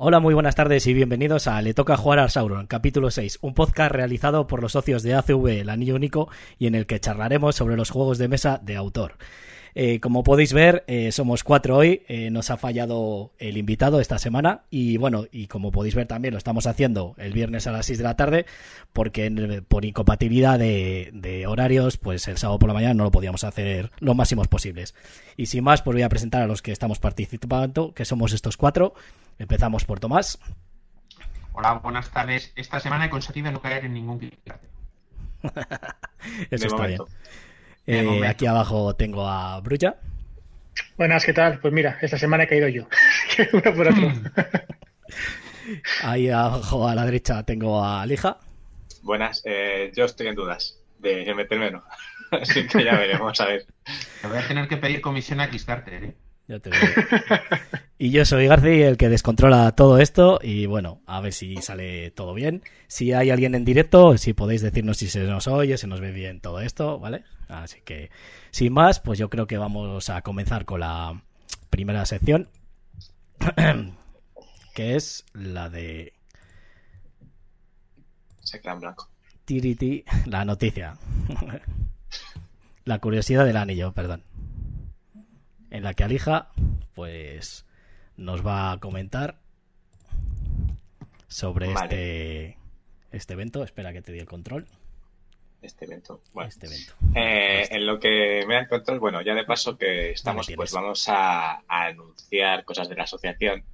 Hola, muy buenas tardes y bienvenidos a Le Toca Jugar a Sauron, capítulo 6, un podcast realizado por los socios de ACV El Anillo Único y en el que charlaremos sobre los juegos de mesa de autor. Eh, como podéis ver, eh, somos cuatro hoy, eh, nos ha fallado el invitado esta semana y bueno, y como podéis ver también lo estamos haciendo el viernes a las 6 de la tarde porque por incompatibilidad de, de, horarios, pues el sábado por la mañana no lo podíamos hacer lo máximos posibles. Y sin más, pues voy a presentar a los que estamos participando, que somos estos cuatro. Empezamos por Tomás. Hola, buenas tardes. Esta semana he conseguido no caer en ningún Eso está bien. Eh, aquí abajo tengo a Brulla. Buenas, ¿qué tal? Pues mira, esta semana he caído yo. Uno por otro. Ahí abajo a la derecha tengo a Lija. Buenas, eh, yo estoy en dudas de meterme o no. Así que ya veremos, a ver. Te voy a tener que pedir comisión a Kickstarter, ¿eh? Ya te veo. Y yo soy Garci, el que descontrola todo esto. Y bueno, a ver si sale todo bien. Si hay alguien en directo, si podéis decirnos si se nos oye, se nos ve bien todo esto, ¿vale? Así que, sin más, pues yo creo que vamos a comenzar con la primera sección. que es la de. en blanco. Tiriti, la noticia. la curiosidad del anillo, perdón en la que Alija pues nos va a comentar sobre este este evento. Espera que te dé el control. Este evento. Bueno, este evento. Eh, en lo que me da el control, bueno, ya de paso que estamos, pues vamos a, anunciar cosas de la asociación,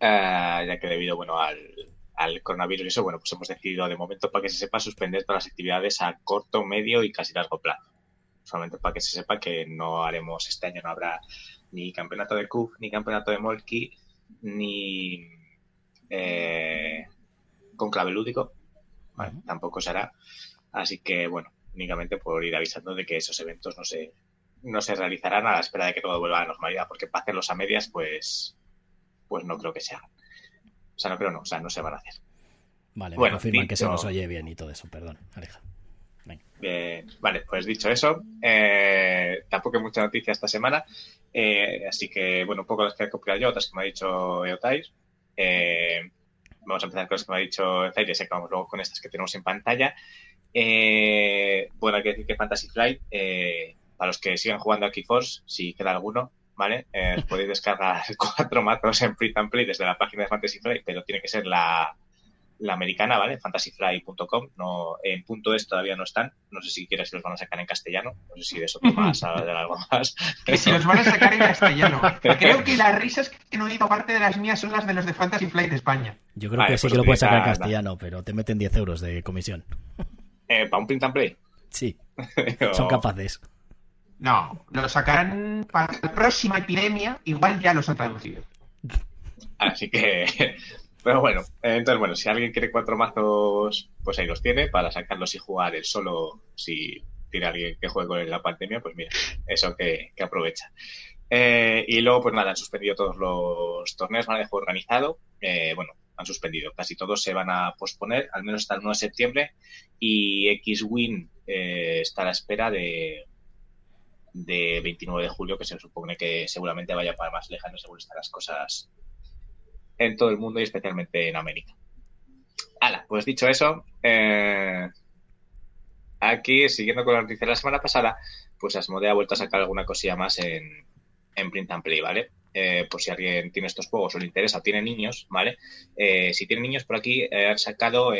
eh, ya que debido, bueno, al, al coronavirus y eso, bueno, pues hemos decidido de momento para que se sepa suspender todas las actividades a corto, medio y casi largo plazo solamente para que se sepa que no haremos este año, no habrá ni campeonato de CUF, ni campeonato de Molki, ni eh, con clave lúdico, tampoco se hará. Así que, bueno, únicamente por ir avisando de que esos eventos no se, no se realizarán a la espera de que todo vuelva a la normalidad, porque para hacerlos a medias, pues, pues no creo que se hagan. O sea, no creo, no, o sea, no se van a hacer. Vale, bueno, confirman que se nos oye bien y todo eso, perdón, Aleja vale, pues dicho eso, eh, tampoco hay mucha noticia esta semana, eh, así que, bueno, un poco las que he copiado yo, otras que me ha dicho Eotais. Eh, vamos a empezar con las que me ha dicho Zaire y acabamos luego con estas que tenemos en pantalla. bueno, hay que decir que Fantasy Flight, para los que sigan jugando a Keyforce, si queda alguno, ¿vale? podéis descargar cuatro mazos en Print and Play desde la página de Fantasy Flight, pero tiene que ser la, la americana, ¿vale? fantasyfly.com, no, en punto es todavía no están, no sé si quieres si los van a sacar en castellano, no sé si de eso te vas a dar algo más. Que si los van a sacar en castellano. Creo que las risas que no he oído parte de las mías son las de los de Fantasy Flight de España. Yo creo que sí pues que lo puedes sacar en castellano, pero te meten 10 euros de comisión. Eh, ¿Para un print and play? Sí, son capaces. No, lo sacarán para la próxima epidemia, igual ya los han traducido. Así que pero bueno, entonces bueno, si alguien quiere cuatro mazos, pues ahí los tiene para sacarlos y jugar él solo. Si tiene alguien que juegue con la pandemia, pues mira, eso que, aprovecha. Eh, y luego, pues nada, han suspendido todos los torneos, van a dejar organizado. Eh, bueno, han suspendido. Casi todos se van a posponer, al menos hasta el 1 de septiembre. Y X-Win eh, está a la espera de, de 29 de julio, que se supone que seguramente vaya para más lejano según están las cosas en todo el mundo y especialmente en América. Hala, pues dicho eso, eh, aquí, siguiendo con la noticia de la semana pasada, pues Asmodee ha vuelto a sacar alguna cosilla más en, en Print and Play, ¿vale? Eh, por si alguien tiene estos juegos o le interesa o tiene niños, ¿vale? Eh, si tiene niños por aquí, han sacado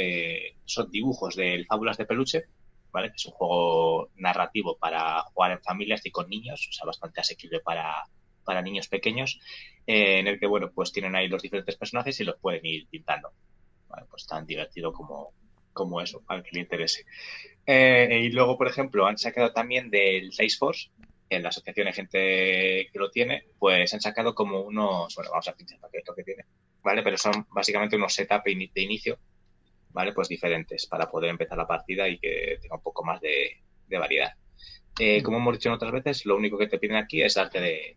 son dibujos del Fábulas de Peluche, ¿vale? Que es un juego narrativo para jugar en familias y con niños, o sea, bastante asequible para, para niños pequeños, eh, en el que, bueno, pues tienen ahí los diferentes personajes y los pueden ir pintando. pues tan divertido como, como eso, al que le interese. Eh, y luego, por ejemplo, han sacado también del Salesforce, en la asociación de gente que lo tiene, pues han sacado como unos, bueno, vamos a pinchar para que esto que tiene, ¿vale? Pero son básicamente unos setup de inicio, ¿vale? Pues diferentes para poder empezar la partida y que tenga un poco más de, variedad. Eh, como hemos dicho en otras veces, lo único que te piden aquí es darte de,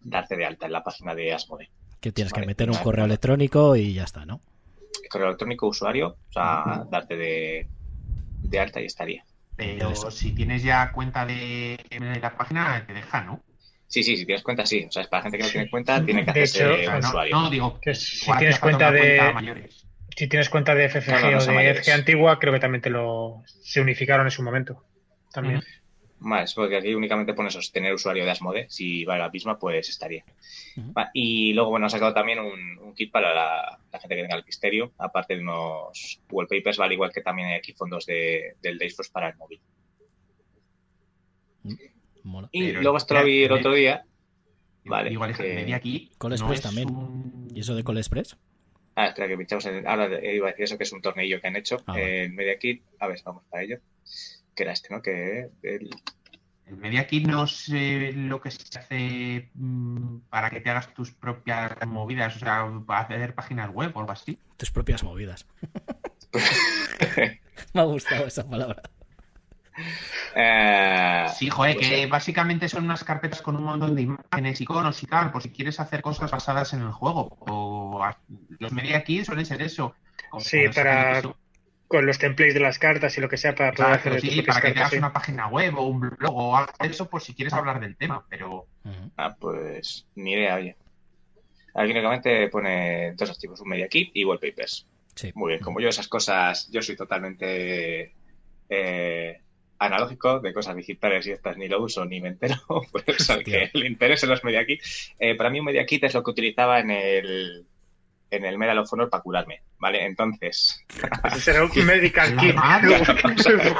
darte de alta en la página de Asmode. Que tienes que meter un correo electrónico y ya está, ¿no? correo electrónico, usuario, o sea, darte de, de alta y estaría. Pero si tienes ya cuenta de, la página, te deja, ¿no? Sí, sí, si tienes cuenta, sí. O sea, es para la gente que no tiene cuenta, tiene que De hacerse hecho, un no, usuario. no, digo, Que si tienes cuenta de- cuenta mayores. Si tienes cuenta de FFG No, no, no o de. FG antigua, creo que también te lo se unificaron en su momento. También. Es porque aquí únicamente pones sostener usuario de Asmode. Si vale la misma, pues estaría. Va, Y luego, bueno, han sacado también un, un kit para la, la gente que tenga el Pisterio, aparte de unos wallpapers, vale, igual que también hay aquí fondos de, del Dayforce para el móvil. Mola. Y Pero luego esto lo vi el otro día. Vale, Igual es que- aquí. Call no también. un- ¿Y eso de Call Express? Ah, espera, que pinchamos en. Ahora iba a decir eso, que es un tornillo que han hecho Ah, en Media Kit. A ver, vamos para ello. Que era este, ¿no? Que el- El Media Kit no sé lo que se hace mm, para que te hagas tus propias movidas, o sea, para hacer páginas web o algo así. Tus propias movidas. Me ha gustado esa palabra. Eh, Sí, joder, pues, que básicamente son unas carpetas con un montón de imágenes, iconos y tal, por si quieres hacer cosas basadas en el juego. O los Media Kit suelen ser eso. Sí, para- eso. Con los templates de las cartas y lo que sea para poder hacer sí, para que te cartas, hagas sí. una página web o un blog o algo de eso por si quieres hablar del tema, pero. Ah, pues ni idea, oye. Aquí únicamente pone dos archivos, un Media Kit y wallpapers. Sí. Muy bien, como yo esas cosas, yo soy totalmente eh, analógico de cosas digitales y estas ni lo uso ni me entero, pues al que le interesen los Media Kit. Eh, para mí un Media Kit es lo que utilizaba en el en el Medal of Honor para curarme, ¿vale? Entonces, Ese será un medical La kit. madre.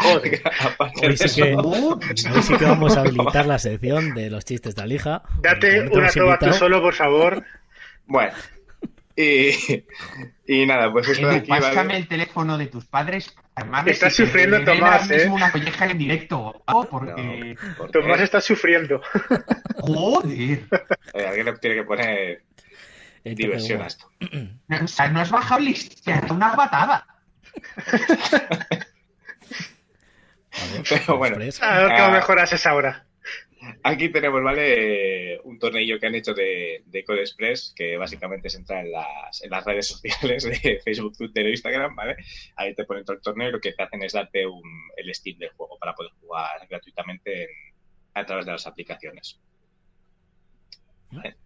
Joder. aparte Hoy de sí, eso, que, hoy sí que vamos a habilitar la sección de los chistes de Alija. Date una toba tú solo, por favor. bueno, y, y nada, pues esto de aquí, ¿vale? pásame el teléfono de tus padres. armarles Estás sufriendo, Tomás, ¿eh? una colleja en directo, ¿no? porque... No, porque- Tomás está sufriendo. Joder. Eh, alguien tiene que poner diversión a esto. O sea, no es bajable, es una patada. Ver, Pero bueno. A ver cómo Ah. mejoras esa hora. Aquí tenemos, ¿vale? Un tornillo que han hecho de, de Code Express, que básicamente se entra en las, en las redes sociales de Facebook, Twitter e Instagram, ¿vale? Ahí te ponen todo el torneo y lo que te hacen es darte un, el Steam del juego para poder jugar gratuitamente en- a través de las aplicaciones. ¿Vale?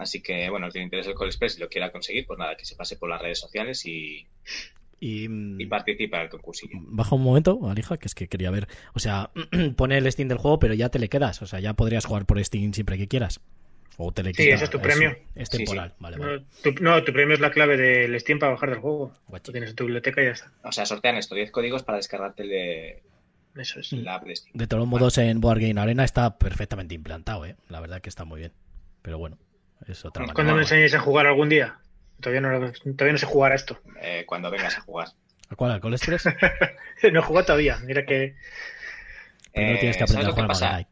Así que, bueno, el que le interese el Code Express y lo quiera conseguir, pues nada, que se pase por las redes sociales y, Y, mm, y participe en el concursillo. baja un momento, Alija, que es que quería ver. O sea, pone el Steam del juego, pero ya te le quedas. O sea, ya podrías jugar por Steam siempre que quieras. O te le Sí, ese es tu premio. Es Sí, sí. temporal, vale, vale. No tu, no, tu premio es la clave del Steam para bajar del juego. Guachi. Lo tienes en tu biblioteca y ya está. O sea, sortean esto, 10 códigos para descargarte el de Eso es. la app de Steam. De todos modos, en Board Game Arena está perfectamente implantado, ¿eh? La verdad que está muy bien. Pero bueno, es otra manera. ¿Cuándo me enseñáis a jugar algún día? Todavía no, todavía no sé jugar a esto. Eh, cuando vengas a jugar. ¿A cuál? ¿Al Call Express? No he jugado todavía. Mira que. Eh, tienes que aprender ¿sabes a lo que jugar pasa?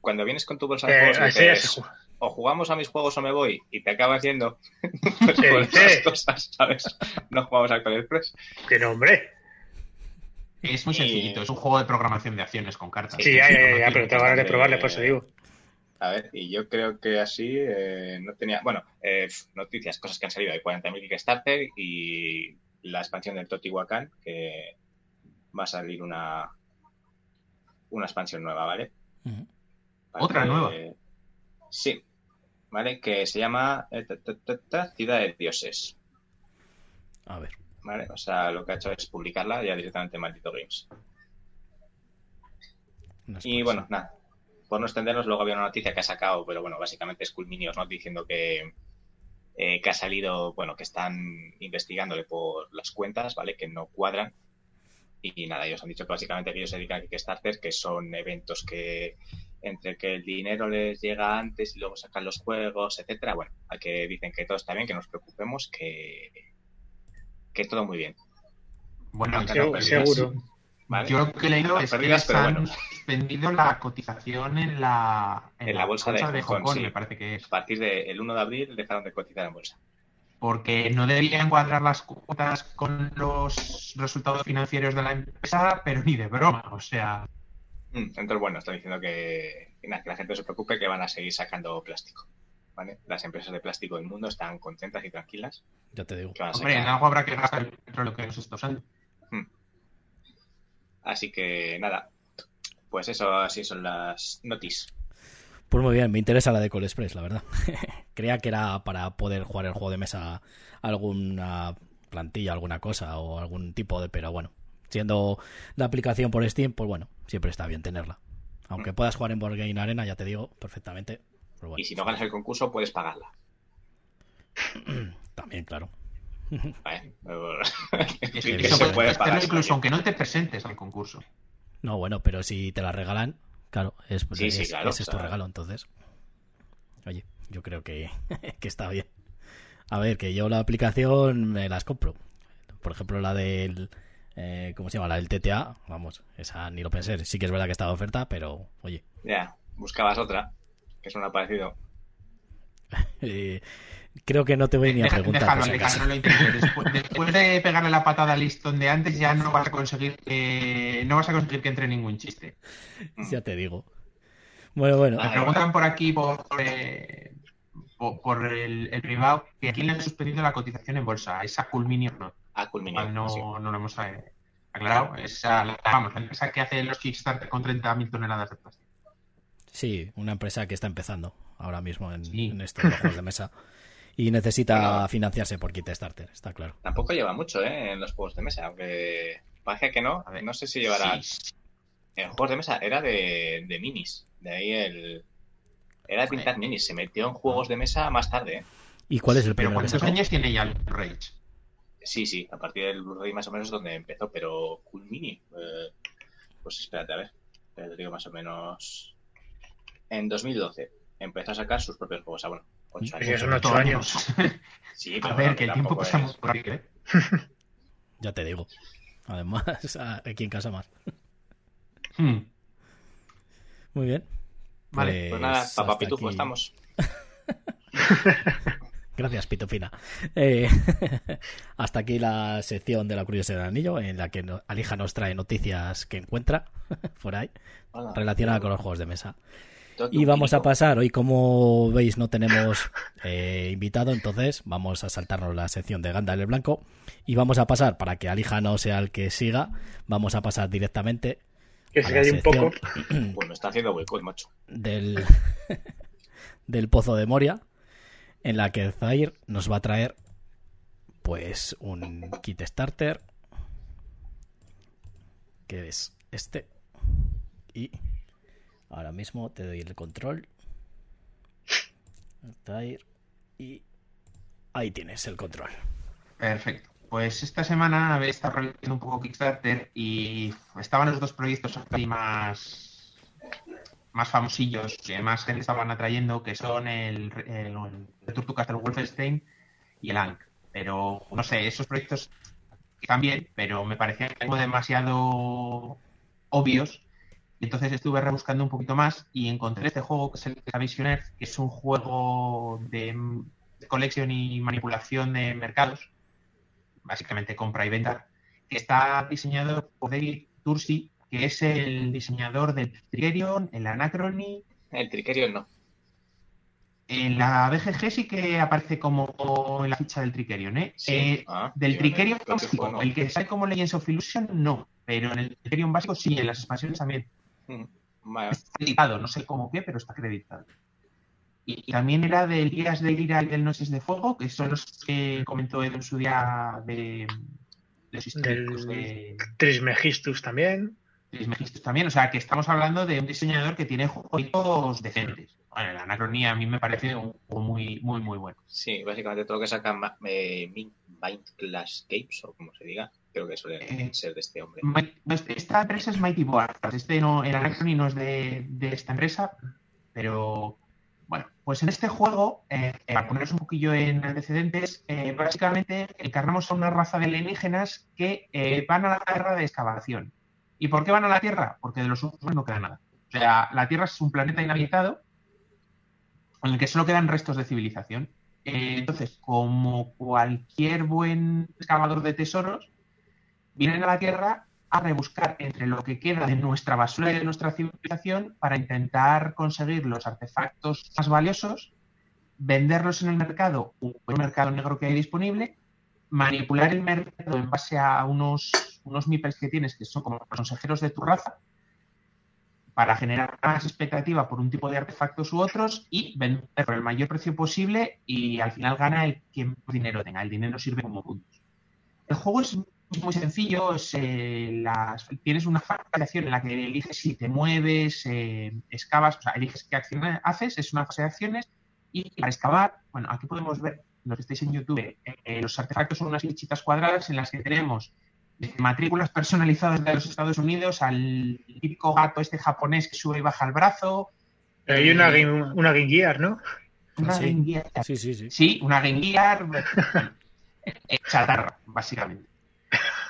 Cuando vienes con tu bolsa de eh, juegos dices, o jugamos a mis juegos o me voy y te acabas yendo ¿Qué por dices? esas cosas, ¿sabes? No jugamos al Call Express. Que no, hombre. Es muy Y- sencillito, es un juego de programación de acciones con cartas. Sí, ya, ya, ya, pero te van a probarle, por eso digo. A ver, y yo creo que así eh, no tenía. Bueno, eh, noticias, cosas que han salido. Hay 40.000 Kickstarter y la expansión del Totihuacán, que va a salir una, una expansión nueva, ¿vale? ¿Otra que- nueva? Sí, ¿vale? Que se llama eh, ta, ta, ta, ta, Ciudad de Dioses, A ver. ¿vale? O sea, lo que ha hecho es publicarla ya directamente en Maldito Games. Y bueno, nada. Por no extendernos, luego había una noticia que ha sacado, pero bueno, básicamente es Cool Minions, ¿no? Diciendo que, eh, que ha salido, bueno, que están investigándole por las cuentas, ¿vale? Que no cuadran. Y nada, ellos han dicho que básicamente que ellos se dedican a Kickstarter, que son eventos que entre que el dinero les llega antes y luego sacan los juegos, etcétera. Bueno, a que dicen que todo está bien, que no nos preocupemos, que, que todo muy bien. Bueno, no Seguro. Yo lo que he leído Están es que les han bueno. suspendido la cotización en la, En la bolsa de Hong Kong, sí. me parece que es. A partir del 1 de abril dejaron de cotizar en bolsa. Porque no deberían cuadrar las cuotas con los resultados financieros de la empresa, pero ni de broma. O sea, Mm, Entonces, bueno, está diciendo que, que nada, que la gente no se preocupe, que van a seguir sacando plástico. ¿vale? Las empresas de plástico del mundo están contentas y tranquilas. Ya te digo. Hombre, en algo habrá que gastar el petróleo que nos está usando. Así que nada, pues eso, así son las noticias. Pues muy bien, me interesa la de Call Express, la verdad. Creía que era para poder jugar el juego de mesa alguna plantilla, alguna cosa o algún tipo de... Pero bueno, siendo la aplicación por Steam, pues bueno, siempre está bien tenerla. Aunque puedas jugar en Board Game Arena, ya te digo, perfectamente. bueno. Y si no ganas el concurso, puedes pagarla. También, claro. Incluso aunque no te presentes al concurso. No, bueno, pero si te la regalan, claro, es, Sí, sí, es- claro, ese es o tu regalo, entonces. Oye, yo creo que, que está bien. A ver, que yo la aplicación me las compro. Por ejemplo, la del. eh, ¿Cómo se llama? La del TTA. Vamos, esa ni lo pensé. Sí que es verdad que estaba de oferta, pero oye. Ya, buscabas otra, que es una parecido. eh, creo que no te voy ni a Deja- preguntar. déjalo, si Alejandro, lo intentes. Después, después de pegarle la patada al listón de antes, ya no vas a conseguir que, no vas a conseguir que entre ningún chiste. Ya te digo. Bueno, bueno. Me preguntan por aquí por, eh, por, por el, el privado que a quién le han suspendido la cotización en bolsa. Esa Culminium no. Ah, Culminio. No, sí. no lo hemos eh, aclarado. Esa, la- vamos, la empresa que hace los Kickstarter con 30.000 toneladas de plástico. Sí, una empresa que está empezando ahora mismo en, Sí. en esto de los juegos de mesa. Y necesita Bueno. financiarse por Kickstarter, está claro. Tampoco lleva mucho, ¿eh? En los juegos de mesa, aunque parece que no. A ver. No sé si llevará. Sí, En juegos de mesa era de, de minis. De ahí el. Era de pintar minis. Se metió en juegos de mesa más tarde, ¿eh? ¿Y cuál es el Pero primero ¿cuántos años tiene ya el Rage? Sí, sí, a partir del Blu-ray más o menos es donde empezó, pero Cool Mini. eh, pues espérate, a ver. Te digo más o menos. En 2012 empezó a sacar sus propios juegos. Ah, bueno, 8 Sí, años. son ocho años. Sí, A ver, que el tiempo pasa muy rápido, ¿eh? Ya te digo. Además, aquí en casa más. Hmm. Muy bien. Vale, Pues nada, hasta papá Pitufo, aquí. estamos. Gracias, Pitufina. Eh, hasta aquí la sección de la curiosidad del anillo, en la que Alija nos trae noticias que encuentra por ahí Hola. relacionadas con los juegos de mesa. Y vamos a pasar, hoy como veis no tenemos eh, invitado, entonces vamos a saltarnos la sección de Gandalf el Blanco y vamos a pasar, para que Alija no sea el que siga, vamos a pasar directamente Que se cae un poco. sección Pues me está haciendo boicot, macho. del, del Pozo de Moria, en la que Zair nos va a traer pues un kit starter que es este y ahora mismo te doy el control y ahí tienes el control Perfecto. Pues esta semana había estado un poco Kickstarter y estaban los dos proyectos aquí más, más famosillos que más gente estaban atrayendo, que son el, el, el Castle Wolfenstein y el Ankh. Pero no sé, esos proyectos están bien, pero me parecían demasiado obvios. Entonces estuve rebuscando un poquito más y encontré este juego que es el Vision Earth, que es un juego de, de colección y manipulación de mercados básicamente compra y venta, que está diseñado por David Tursi, que es el diseñador del Trigerion, el Anachrony. El Trickerion no. En la BGG sí que aparece como en la ficha del Trigerion, ¿eh? Sí. Eh, Ah, del Trigerion que básico, no. el que sale como Legends of Illusion, no, pero en el Trigerion básico sí, en las expansiones también. Mm, Vale. Está acreditado, no sé cómo qué, pero está acreditado. Y, y también era del Días de Ira y del Noches de Fuego, que son los que comentó Edu en su día de, de los históricos Del- de Trismegistus también. Trismegistus también. O sea, que estamos hablando de un diseñador que tiene juegos decentes. Bueno, la anacronía a mí me parece un juego muy, muy, muy bueno. Sí, básicamente todo lo que saca Ma- eh, Min- Mind Clash Games, o como se diga, creo que suele Eh, ser de este hombre. Mi- Esta empresa es Mighty Boards. Este no, el Anacrony no es de, de esta empresa, pero bueno, pues en este juego, eh, eh, para poneros un poquillo en antecedentes, eh, básicamente encarnamos a una raza de alienígenas que eh, van a la Tierra de excavación. ¿Y por qué van a la Tierra? Porque de los humanos no queda nada. O sea, la Tierra es un planeta inhabitado en el que solo quedan restos de civilización. Eh, entonces, como cualquier buen excavador de tesoros, vienen a la Tierra a rebuscar entre lo que queda de nuestra basura y de nuestra civilización para intentar conseguir los artefactos más valiosos, venderlos en el mercado, un mercado negro que hay disponible, manipular el mercado en base a unos, unos que tienes que son como consejeros de tu raza, para generar más expectativa por un tipo de artefactos u otros y vender por el mayor precio posible y al final gana el que más dinero tenga. El dinero sirve como puntos. El juego es muy sencillo, eh, tienes una fase de acción en la que eliges si te mueves, eh, excavas, o sea, eliges qué acción haces, es una fase de acciones y para excavar, bueno, aquí podemos ver, los que estáis en YouTube, eh, los artefactos son unas fichitas cuadradas en las que tenemos matrículas personalizadas de los Estados Unidos al típico gato este japonés que sube y baja el brazo. Hay una, una Game Gear, ¿no? Una sí. Game Gear. Sí, sí, sí. Sí, una Game Gear. chatarra, básicamente.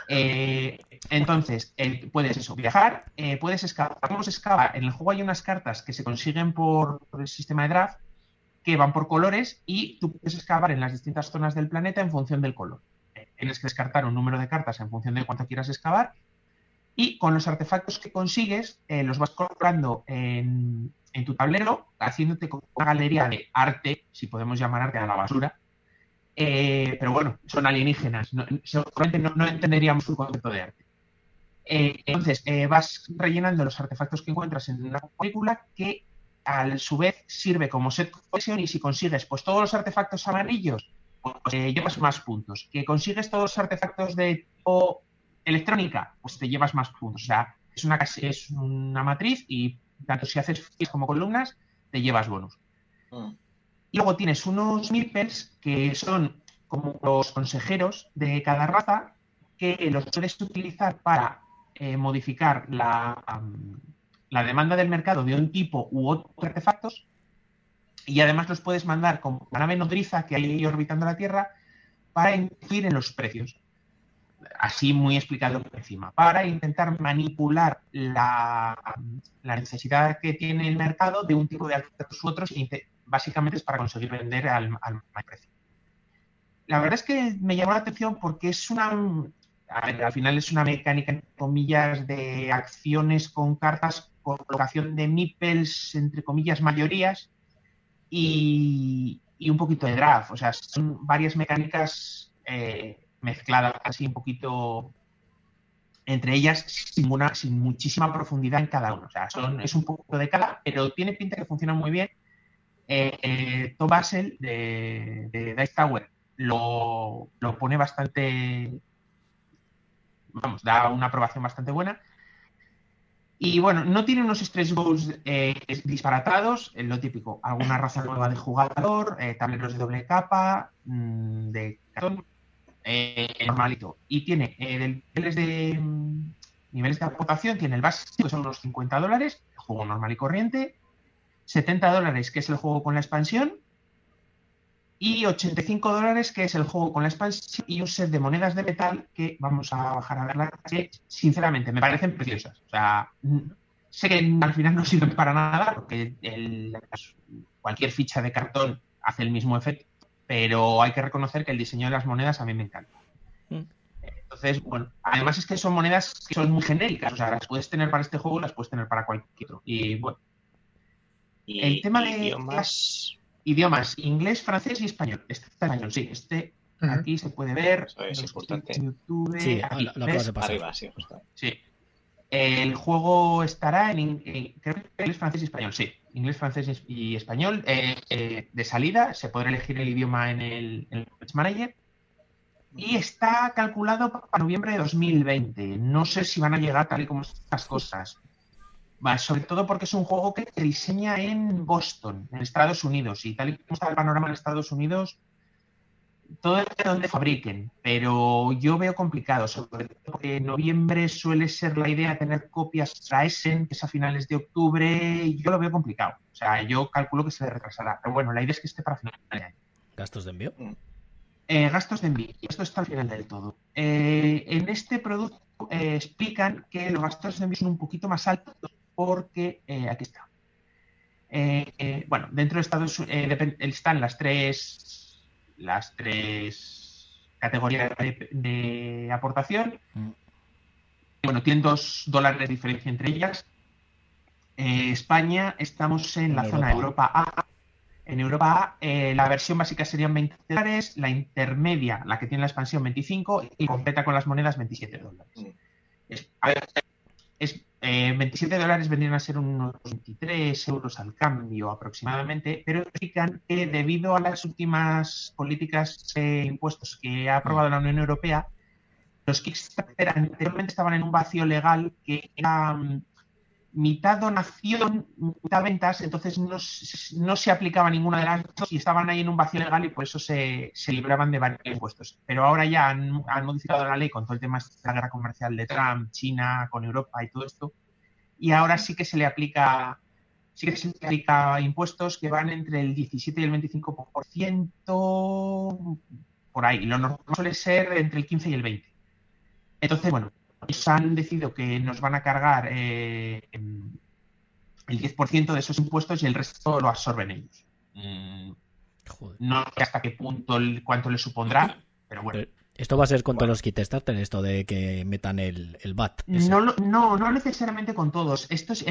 Eh, entonces, eh, puedes eso, viajar, eh, puedes excavar. En el juego hay unas cartas que se consiguen por, el sistema de draft que van por colores y tú puedes excavar en las distintas zonas del planeta en función del color. Tienes que descartar un número de cartas en función de cuánto quieras excavar y con los artefactos que consigues los vas colocando en, tu tablero, haciéndote una galería de arte, si podemos llamar arte a la basura, eh, pero bueno, son alienígenas. Seguramente no, entenderíamos su concepto de arte. Eh, entonces, eh, vas rellenando los artefactos que encuentras en una película que a su vez sirve como set cohesión y si consigues pues todos los artefactos amarillos, pues llevas más puntos. Que consigues todos los artefactos de tipo electrónica, pues te llevas más puntos. O sea, es una, es una matriz y tanto si haces filas como columnas, te llevas bonus. Mm. Y luego tienes unos meeples que son como los consejeros de cada raza que los puedes utilizar para eh, modificar la, la, demanda del mercado de un tipo u otro artefactos y además los puedes mandar con la nave nodriza que hay orbitando la Tierra para influir en los precios. Así muy explicado por encima, para intentar manipular la, la necesidad que tiene el mercado de un tipo de artefactos u otros e básicamente es para conseguir vender al, al mayor precio. La verdad es que me llamó la atención porque es una, al final es una mecánica, entre comillas, de acciones con cartas, colocación de meeples, entre comillas, mayorías, y, y un poquito de draft. O sea, son varias mecánicas eh, mezcladas así un poquito entre ellas sin, una, sin muchísima profundidad en cada uno. O sea, es un poco de cada, pero tiene pinta que funciona muy bien eh, eh, Tom Basel de, de Dice Tower lo, lo, pone bastante, vamos, da una aprobación bastante buena. Y bueno, no tiene unos stretch goals eh, disparatados, es lo típico, alguna raza nueva de jugador, eh, tableros de doble capa, mmm, de cartón, eh, normalito. Y tiene niveles de mmm, niveles de aportación, tiene el básico, que son unos 50 dólares, juego normal y corriente, 70 dólares, que es el juego con la expansión, y 85 dólares, que es el juego con la expansión, y un set de monedas de metal que vamos a bajar a verlas, que sinceramente me parecen preciosas. O sea, sé que al final no sirven para nada, porque el, cualquier ficha de cartón hace el mismo efecto, pero hay que reconocer que el diseño de las monedas a mí me encanta. Mm. Entonces, bueno, además es que son monedas que son muy genéricas, o sea, las puedes tener para este juego, las puedes tener para cualquier otro. Y bueno, y, el tema de idiomas... idiomas, inglés, francés y español. Este está en español, sí. Este uh -huh. aquí se puede ver. Eso es importante. YouTube, sí, aquí, lo, lo ¿ves? de pasar. Arriba, sí, justo. Sí. El juego estará en, en, creo que inglés, francés y español, sí. Inglés, francés y español. Eh, eh, de salida, se podrá elegir el idioma en el, en el Manager. Y está calculado para noviembre de 2020. No sé si van a llegar tal y como estas cosas. Sobre todo porque es un juego que se diseña en Boston, en Estados Unidos, y tal y como está el panorama en Estados Unidos, todo de donde fabriquen, pero yo veo complicado, sobre todo porque en noviembre suele ser la idea de tener copias para Essen, que es a finales de octubre, y yo lo veo complicado. O sea, yo calculo que se retrasará, pero bueno, la idea es que esté para finales de año. ¿Gastos de envío? Eh, gastos de envío, esto está al final del todo. Eh, en este producto eh, explican que los gastos de envío son un poquito más altos porque eh, aquí está. Eh, eh, bueno, dentro de Estados Unidos están las tres las tres categorías de, de aportación. Mm. Bueno, tienen dos dólares de diferencia entre ellas. España estamos en, en la Europa. zona Europa A. En Europa A, la versión básica serían 20 dólares, la intermedia, la que tiene la expansión, 25 y completa con las monedas 27 dólares. Mm. Es, a ver, es eh, 27 dólares vendrían a ser unos 23 euros al cambio aproximadamente, pero explican que debido a las últimas políticas de impuestos que ha aprobado la Unión Europea, los Kickstarter anteriormente estaban en un vacío legal que era mm, mitad donación, mitad ventas, entonces no, no se aplicaba ninguna de las dos y estaban ahí en un vacío legal y por eso se, se libraban de varios impuestos. Pero ahora ya han, han modificado la ley con todo el tema de la guerra comercial de Trump, China, con Europa y todo esto, y ahora sí que se le aplica sí que se le aplica impuestos que van entre el 17 y el 25% por ahí. Lo normal suele ser entre el 15 y el 20. Entonces, bueno, han decidido que nos van a cargar eh, el 10% de esos impuestos y el resto lo absorben ellos. Mm, Joder. no sé hasta qué punto, el- cuánto le supondrá, pero bueno. Pero Esto va a ser con todos los Kickstarter, esto de que metan el, el VAT. No, lo- no, no necesariamente con todos. Esto es,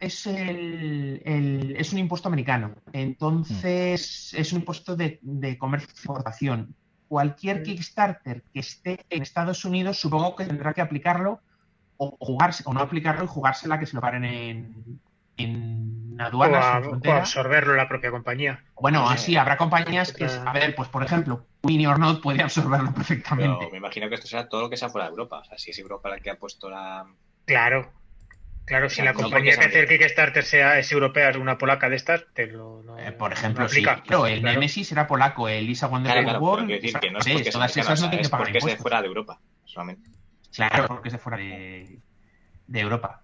es, el, el- es un impuesto americano. Entonces, es un impuesto de, de comercio y exportación. Cualquier. Kickstarter que esté en Estados Unidos, supongo que tendrá que aplicarlo o jugarse, o no aplicarlo y jugársela que se lo paren en, en aduanas o a- en o absorberlo la propia compañía. Bueno, Sí. así habrá compañías que, a ver, pues por ejemplo, Winnie or Not puede absorberlo perfectamente. Pero me imagino que esto será todo lo que sea fuera de Europa. O sea, si es Europa la que ha puesto la. Claro. Claro, si la no compañía que hace el Kickstarter sea, es europea, es una polaca de estas, te lo, no, Eh, por no ejemplo, sí. Claro, el Claro. Nemesis era polaco, el Lisa Wonder Claro, claro, pero World, decir que no es porque todas esas no tienen que pagar porque es de fuera de Europa. Solamente. Claro, porque es de fuera de, de Europa.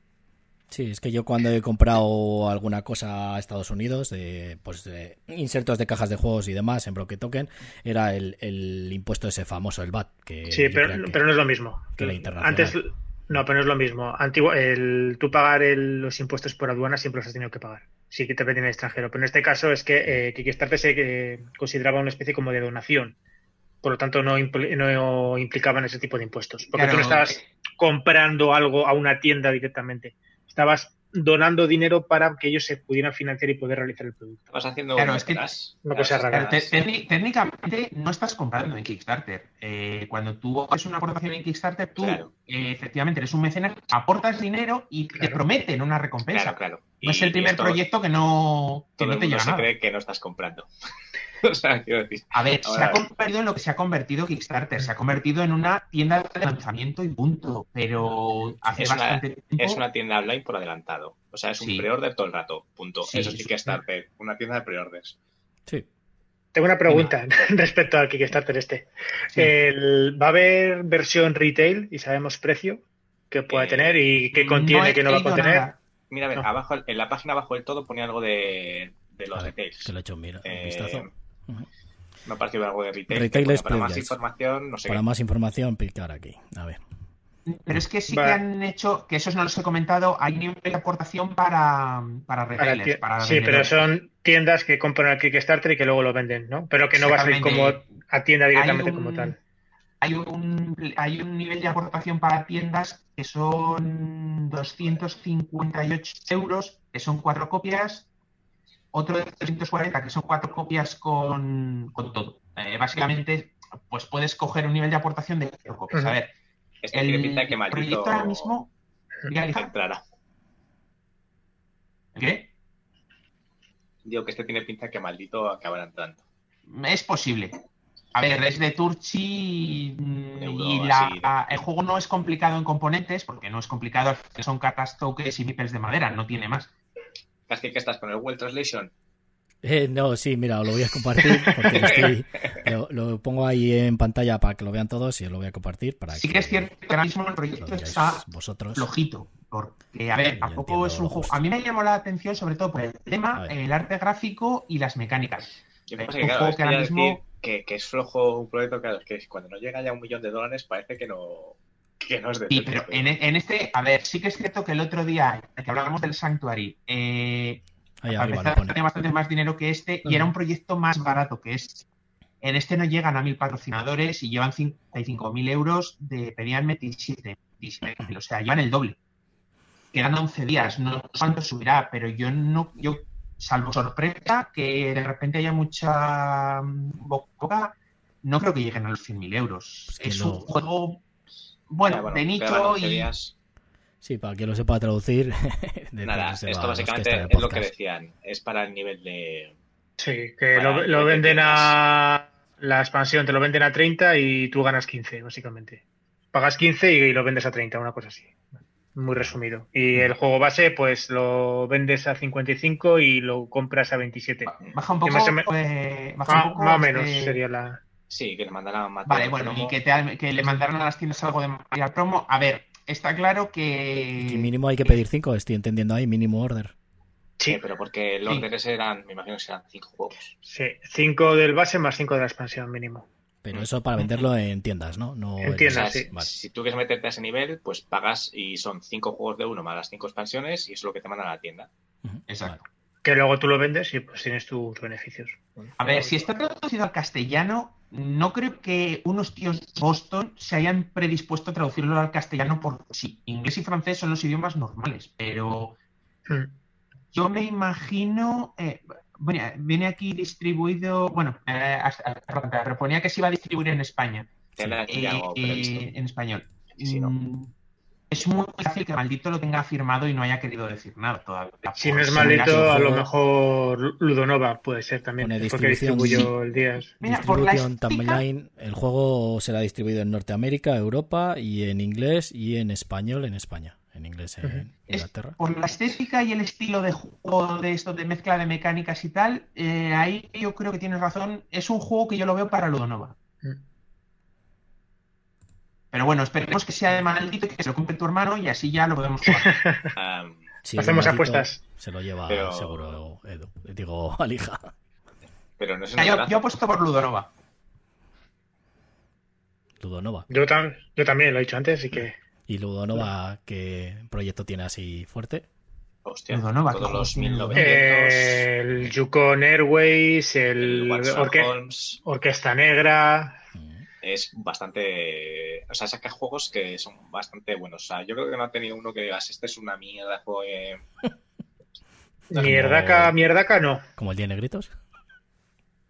Sí, es que yo cuando he comprado alguna cosa a Estados Unidos, de, pues de insertos de cajas de juegos y demás en Broken Token, era el, el impuesto ese famoso, el VAT. Que Sí, pero, que- pero no es lo mismo. que la internacional. Antes, no, pero no es lo mismo. Antiguo, el, tú pagar el- los impuestos por aduana siempre los has tenido que pagar. Sí que te venden en el extranjero. Pero en este caso es que eh, Kickstarter se eh, consideraba una especie como de donación. Por lo tanto, no, impl- no implicaban ese tipo de impuestos. Porque tú no estabas comprando algo a una tienda directamente. Estabas donando dinero para que ellos se pudieran financiar y poder realizar el producto. Vas haciendo Claro, es que-. Una cosa rara. Técnicamente no estás comprando en Kickstarter. Eh, cuando tú haces una aportación en Kickstarter, tú Claro. eh, efectivamente eres un mecenas, aportas dinero y te prometen una recompensa. Claro, claro. No es el primer esto- proyecto que no, que Todo no el te mundo lleva se nada. cree que no estás comprando. o sea, quiero decir. A ver, se ha convertido en lo que se ha convertido Kickstarter. Se ha convertido en una tienda de lanzamiento y punto. Pero hace Es una- bastante tiempo. Es una tienda online por adelantado. O sea, es un Sí. pre-order todo el rato. Punto. Sí, Eso sí, que es Starter. Una tienda de pre-orders. Sí. Tengo una pregunta respecto al Kickstarter este. Sí. El- ¿Va a haber versión retail y sabemos precio que puede Eh, tener y qué contiene, he qué no va a contener? nada. Mira, a ver, No. abajo, en la página abajo del todo ponía algo de, de los Vale, retails. que lo he hecho un, mira- un Eh, vistazo. Ujú. Me ha parecido algo de retail. Retail bueno, para más información, no sé Para qué. más información, picar aquí. A ver. Pero es que sí que han hecho, que esos no los he comentado, hay nivel de aportación para, para retailers, para sí, pero son tiendas que compran el Kickstarter y que luego lo venden, ¿no? Pero que no va a salir como a tienda directamente un- como tal. Hay un, hay un nivel de aportación para tiendas que son 258 euros, que son cuatro copias, otro de 340, que son cuatro copias con, con todo. Eh, básicamente, pues puedes coger un nivel de aportación de cuatro copias. A ver, Este tiene pinta de que el maldito proyecto ahora mismo... Entrará. ¿Qué? Digo que este tiene pinta de que maldito acabará entrando. Es posible. A ver, es de Turchi Euro, y la- así. el juego no es complicado en componentes, porque no es complicado, son cartas, tokens y meeples de madera, no tiene más. Casi que estás con el World Translation. Eh, no, sí, mira, lo voy a compartir porque lo, estoy- lo- lo pongo ahí en pantalla para que lo vean todos y os lo voy a compartir para Sí que es cierto que ahora mismo el proyecto está vosotros. flojito, porque, a ver, tampoco es un juego... A mí me llamó la atención sobre todo por el tema, el arte gráfico y las mecánicas. Yo Eh, pasa un juego es que ahora mismo- decir que, que es flojo un proyecto, que cuando no llega ya a un millón de dólares parece que no, que no es de Sí, pero en, en este, a ver, sí que es cierto que el otro día que hablábamos del Sanctuary, eh, Ahí arriba tenía bastante más dinero que este y era un proyecto más barato que este. En este no llegan a mil patrocinadores y llevan 55.000 euros de pedían 27, 27.000, o sea, llevan el doble. Quedan 11 días, no sé cuánto subirá, pero yo no, yo, salvo sorpresa, que de repente haya mucha mm, boca, no creo que lleguen a los 100.000 euros. Pues que es un juego, bueno, Ya, de nicho 11 y... días. Sí, para que lo sepa traducir. de Nada, se esto básicamente es lo que decían. Es para el nivel de. Sí, que lo, venden a la expansión, te lo venden a 30 y tú ganas 15, básicamente. Pagas 15 y lo vendes a 30, una cosa así. Muy resumido. Y el juego base, pues lo vendes a 55 y lo compras a 27. Baja un poco. más o me- eh, baja Más, un poco, más o menos eh, sería la. Sí, que le mandarán más. Vale, bueno, y que, te- que le mandaron a las tiendas algo de material promo. A ver, está claro que. Y mínimo hay que pedir 5, estoy entendiendo ahí, mínimo order. Sí, pero porque los Sí. orderes eran, me imagino que serán cinco juegos. sí. 5 del base más 5 de la expansión mínimo. Pero eso para venderlo en tiendas, ¿no? no En en- tiendas, sí. Vale. Si tú quieres meterte a ese nivel, pues pagas y son cinco juegos de uno más las cinco expansiones y eso es lo que te mandan a la tienda. Exacto. vale. Que luego tú lo vendes y pues tienes tus beneficios. A ver, si está traducido al castellano, no creo que unos tíos de Boston se hayan predispuesto a traducirlo al castellano porque sí, inglés y francés son los idiomas normales, pero Hmm. yo me imagino. eh, bueno, viene aquí distribuido. Bueno, eh, hasta- pero ponía que se iba a distribuir en España. Eh, eh, previsto. en español. Sí, sí, no. Mm, Es muy fácil que maldito lo tenga firmado y no haya querido decir nada todavía. Si no es maldito, a lo mejor Ludonova puede ser también. Pone Porque distribución. distribuyó el Díaz. Mira, por la Distribution estética- Timeline, el juego será distribuido en Norteamérica, Europa y en inglés y en español en España. En inglés en Inglaterra. por la estética y el estilo de juego de esto de mezcla de mecánicas y tal, eh, ahí yo creo que tienes razón. Es un juego que yo lo veo para Ludonova. Mm. Pero bueno, esperemos que sea de maldito y que se lo compre tu hermano y así ya lo podemos jugar. Hacemos apuestas. Se lo lleva Pero- seguro Edu. Digo, Alija. pero no es Mira, una yo, yo apuesto por Ludonova. Ludonova. Yo, tam- yo también lo he dicho antes, así que. ¿Y Ludonova qué proyecto tiene así fuerte? Hostia, Ludonova, todos ¿qué los juegos tiene 1900. Eh, el Yukon Airways, el, el Orque- Holmes Orquesta Negra. Mm. es bastante. O sea, saca juegos que son bastante buenos. O sea, yo creo que no ha tenido uno que digas, este es una mierda, juego. eh". Como- Mierdaca, mierdaca no. ¿Como el día negritos?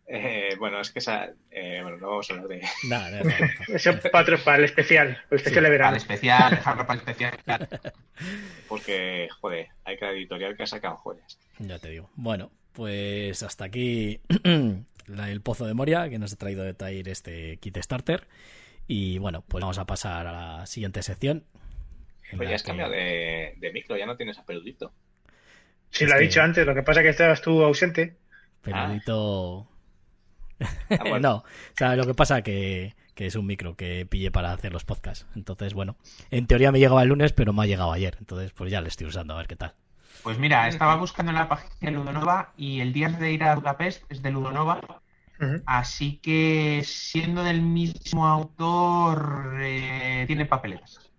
Eh, bueno, es que esa. eh, bueno, no vamos a hablar de. Nada, nada, nada. Eso para, para el especial, el especial de Para verano. el especial, dejarlo para el especial. Porque, joder, hay cada editorial que ha sacado joyas. Ya te digo. Bueno, pues hasta aquí la- el pozo de Moria que nos ha traído de Tair este kit starter. Y bueno, pues vamos a pasar a la siguiente sección. Pues ya has que- cambiado de, de micro, ya no tienes a peludito. Sí, Es lo he que- dicho antes, lo que pasa es que estabas tú ausente. Peludito. Ah, bueno. no, o sea, lo que pasa que, que es un micro que pillé para hacer los podcasts. Entonces, bueno, en teoría me llegaba el lunes, pero me ha llegado ayer. Entonces, pues ya lo estoy usando, a ver qué tal. Pues mira, estaba buscando en la página de Ludonova y el día de ir a Budapest es de Ludonova. Ujú. Así que siendo del mismo autor, eh, tiene papeletas.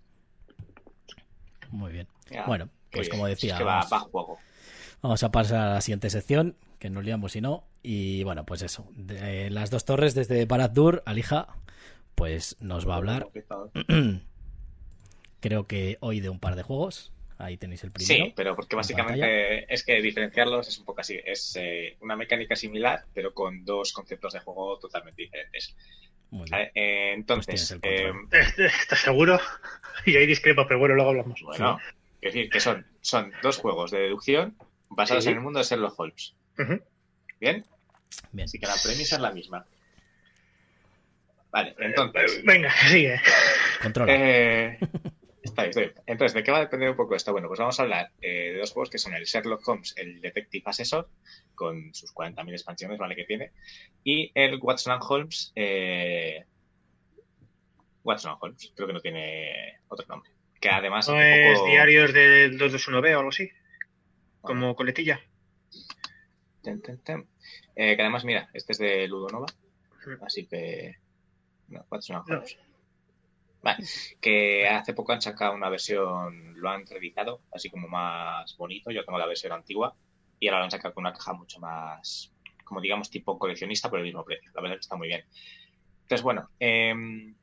Muy bien. Bueno, pues como es decía, que va, vamos- va a juego. Vamos a pasar a la siguiente sección, que nos liamos si no. Y bueno, pues eso. De las dos torres desde Barad-dûr, Alija, pues nos va a hablar, creo que hoy de un par de juegos. Ahí tenéis el primero. Sí, pero porque en básicamente es que diferenciarlos es un poco así. Es eh, una mecánica similar, pero con dos conceptos de juego totalmente diferentes. Muy bien. Vale, eh, entonces, Pues eh, control. ¿Estás seguro? Y ahí discrepo, pero bueno, luego hablamos. bueno, es decir, que son, son dos juegos de deducción basados Sí. en el mundo de Sherlock Holmes. ¿Bien? Bien. Así que la premisa es la misma. Vale, entonces. Venga, sigue. Controla. Eh, está bien, está bien. Entonces, ¿de qué va a depender un poco esto? Bueno, pues vamos a hablar eh, de dos juegos que son el Sherlock Holmes, el Detective Assessor, con sus 40.000 expansiones, ¿vale? Que tiene, y el Watson and Holmes, eh, Watson and Holmes, creo que no tiene otro nombre. Que además ¿No es poco- diarios del 221B o algo así? Como coletilla. Ten, ten, ten. Eh, que además, mira, este es de Ludonova, así que. No, Watson and No. Vale, que hace poco han sacado una versión, lo han reeditado, así como más bonito. Yo tengo la versión antigua y ahora lo han sacado con una caja mucho más, como digamos, tipo coleccionista por el mismo precio. La verdad es que está muy bien. Entonces, bueno, em,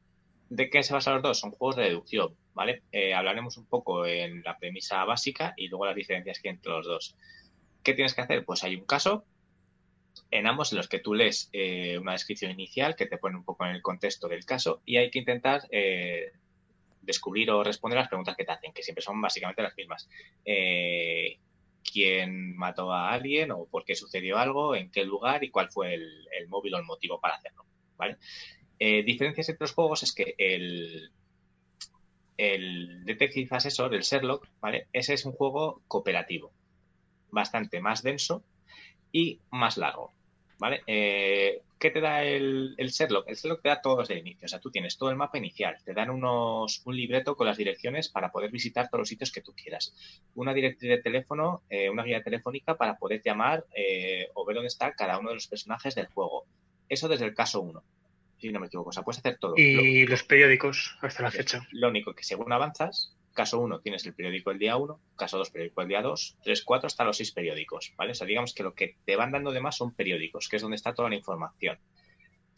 ¿de qué se basan los dos? Son juegos de deducción, ¿vale? Eh, hablaremos un poco en la premisa básica y luego las diferencias que hay entre los dos. ¿Qué tienes que hacer? Pues hay un caso en ambos en los que tú lees eh, una descripción inicial que te pone un poco en el contexto del caso y hay que intentar eh, descubrir o responder las preguntas que te hacen, que siempre son básicamente las mismas. Eh, ¿Quién mató a alguien o por qué sucedió algo, en qué lugar y cuál fue el, móvil o el motivo para hacerlo? ¿vale? Diferencias entre los juegos es que el, el Detective Assessor, el Sherlock, ¿vale? Ese es un juego cooperativo, bastante más denso y más largo, ¿vale? Eh, ¿Qué te da el, el Sherlock? El Sherlock te da todo desde el inicio, o sea, tú tienes todo el mapa inicial, te dan unos, un libreto con las direcciones para poder visitar todos los sitios que tú quieras, una directriz de teléfono, eh, una guía telefónica para poder llamar eh, o ver dónde está cada uno de los personajes del juego. Eso desde el caso 1, si no me equivoco, o sea, puedes hacer todo. Y Lo- los periódicos hasta la fecha. lo único que según avanzas, caso 1 tienes el periódico el día 1, caso 2 periódico el día 2, 3, 4 hasta los 6 periódicos, ¿vale? O sea, digamos que lo que te van dando de más son periódicos, que es donde está toda la información.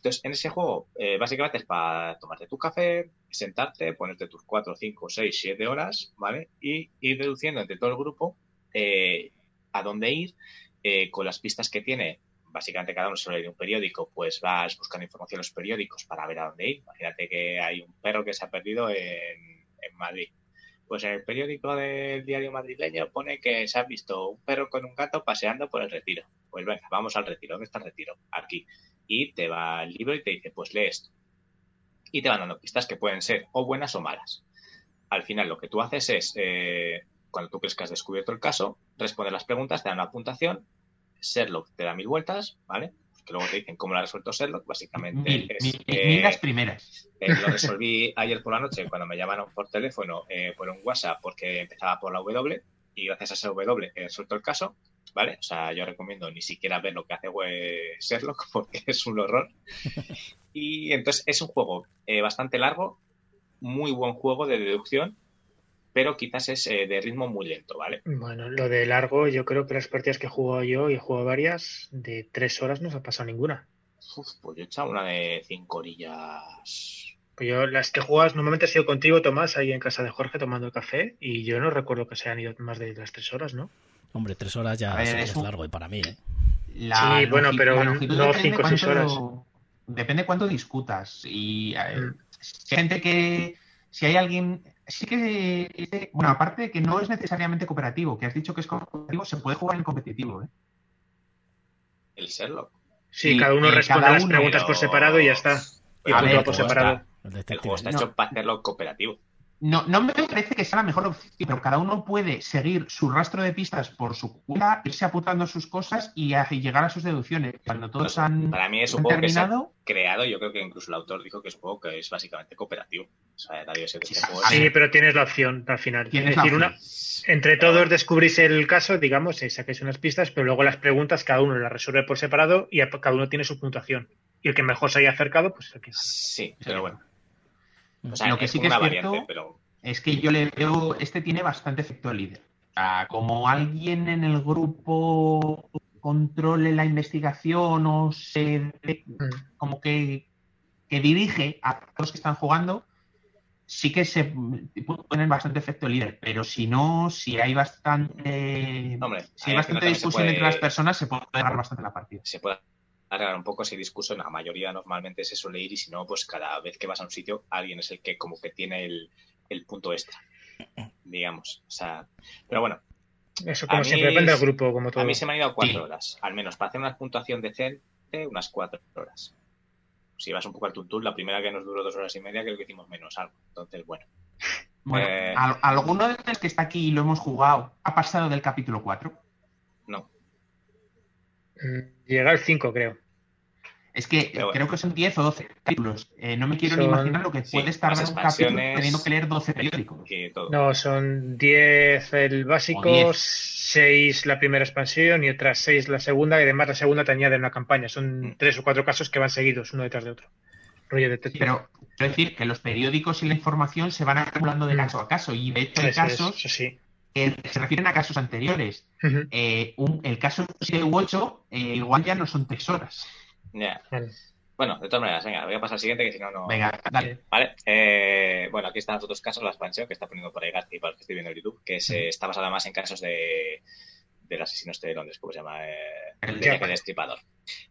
Entonces, en ese juego, eh, básicamente es para tomarte tu café, sentarte, ponerte tus 4, 5, 6, 7 horas, ¿vale? Y ir deduciendo entre todo el grupo eh, a dónde ir, eh, con las pistas que tiene. Básicamente cada uno se lee de un periódico, pues vas buscando información en los periódicos para ver a dónde ir. Imagínate que hay un perro que se ha perdido en Madrid. Pues en el periódico del diario madrileño pone que se ha visto un perro con un gato paseando por el retiro. Pues venga, vamos al retiro. ¿Dónde está el retiro? Aquí. Y te va el libro y te dice, pues lee esto. Y te van dando pistas que pueden ser o buenas o malas. Al final lo que tú haces es, eh, cuando tú crees que has descubierto el caso, responder las preguntas, te dan una puntuación, Sherlock te da mil vueltas, ¿vale? Que luego te dicen cómo lo ha resuelto Sherlock, básicamente Mil, es mil- que- mil las primeras. eh, lo resolví ayer por la noche cuando me llamaron por teléfono, eh, por un WhatsApp, porque empezaba por la W y gracias a esa W he resuelto el caso, ¿vale? O sea, yo recomiendo ni siquiera ver lo que hace eh, Sherlock porque es un horror. Y entonces es un juego eh, bastante largo, muy buen juego de deducción, pero quizás es eh, de ritmo muy lento, ¿vale? Bueno, lo de largo, yo creo que las partidas que he jugado yo y he jugado varias, de tres horas no se ha pasado ninguna. Uf, pues yo he echado una de cinco orillas. Pues yo las que juegas normalmente ha sido contigo, Tomás, ahí en casa de Jorge tomando el café, y yo no recuerdo que se hayan ido más de las tres horas, ¿no? Hombre, tres horas ya A ver, es un- largo y para mí, ¿eh? La Sí, bueno, pero no cinco o seis cuánto- Depende cuánto discutas. Y eh, Mm. si hay gente que. Si hay alguien. Sí que. Bueno, aparte de que no es necesariamente cooperativo, que has dicho que es cooperativo, se puede jugar en competitivo. ¿eh? El Sherlock. Sí, Y- cada uno responde cada las uno- preguntas por separado y ya está. Y A puntúa ver, por ¿cómo separado. El El detective. juego está No. hecho para hacerlo cooperativo. No, no me parece que sea la mejor opción, pero cada uno puede seguir su rastro de pistas por su cuenta, irse apuntando sus cosas y, a- y llegar a sus deducciones. Cuando todos han, Para mí es un juego que se ha terminado, creado, yo creo que incluso el autor dijo que es un juego que es básicamente cooperativo. O sea, nadie se Sí, pero tienes la opción al final. Es decir, opción. una, entre todos descubrís el caso, digamos, y saquéis unas pistas, pero luego las preguntas cada uno las resuelve por separado y cada uno tiene su puntuación. Y el que mejor se haya acercado, pues es el que gana. Sí, pero bueno. O sea, Lo que es sí que es cierto- variante, pero es que yo le veo, este tiene bastante efecto de líder. Como alguien en el grupo controle la investigación o se Mm. como que, que dirige a todos los que están jugando, sí que se puede poner bastante efecto líder, pero si no, si hay bastante hombre, si hay bastante discusión puede- entre las personas, se puede ganar bastante la partida. se puede alargar un poco hay discusión. La mayoría normalmente se suele ir y si no, pues cada vez que vas a un sitio, alguien es el que como que tiene el, el punto extra, digamos. O sea, pero bueno, Eso A como mí siempre, depende del grupo, como todo. a mí se me han ido cuatro Sí. horas, al menos para hacer una puntuación decente, unas cuatro horas. Si vas un poco al tuntún, la primera que nos duró dos horas y media, creo que hicimos menos algo. Entonces, bueno. Bueno, Eh. ¿al- ¿alguno de los que está aquí y lo hemos jugado ha pasado del capítulo 4? No, Mm, Llega al 5, creo. Es que bueno. creo que son 10 o 12 capítulos. Eh, no me quiero ni imaginar lo que sí, puede estar más en un capítulo teniendo que leer 12 periódicos. No, son 10 el básico, 10. 6 la primera expansión y otras 6 la segunda, y además la segunda te añade una campaña. Son Mm. tres o cuatro casos que van seguidos, uno detrás de otro. Rollo de Sí, pero quiero decir que los periódicos y la información se van acumulando de Mm. caso a caso y de hecho hay Eso es, casos eso sí. que se refieren a casos anteriores. Eh, un- el caso 7 u 8 eh, igual ya no son 3 horas. Ya. Vale. Bueno, de todas maneras, venga, voy a pasar al siguiente que si no, no. Venga, dale. Vale, eh, bueno, aquí están los otros casos, la expansión que está poniendo por ahí García para los que estoy viendo en YouTube, que se, está basada más en casos de del asesino este de Londres, ¿cómo se llama? Eh, El el Destripador.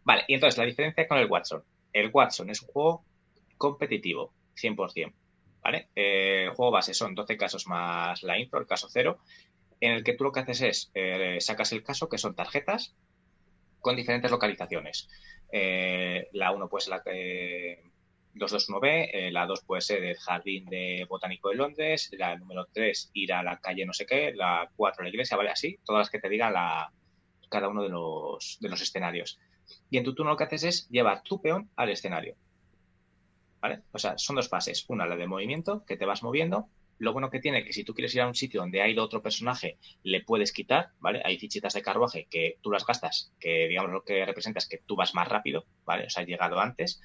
Vale, y entonces la diferencia con el Watson. El Watson es un juego competitivo, 100%. ¿Vale? Eh, el juego base son 12 casos más la intro, el caso cero, en el que tú lo que haces es eh, sacas el caso, que son tarjetas con diferentes localizaciones. Eh, la 1 puede ser la que 221B, eh, la 2 puede ser el Jardín de Botánico de Londres, la número 3 ir a la calle no sé qué, la 4 la iglesia, ¿vale? Así, todas las que te digan la, cada uno de los, de los escenarios. Y en tu turno lo que haces es llevar tu peón al escenario. ¿Vale? O sea, son dos fases. Una, la de movimiento, que te vas moviendo. Lo bueno que tiene que si tú quieres ir a un sitio donde ha ido otro personaje, le puedes quitar, ¿vale? Hay fichitas de carruaje que tú las gastas, que digamos lo que representa es que tú vas más rápido, ¿vale? O sea, has llegado antes.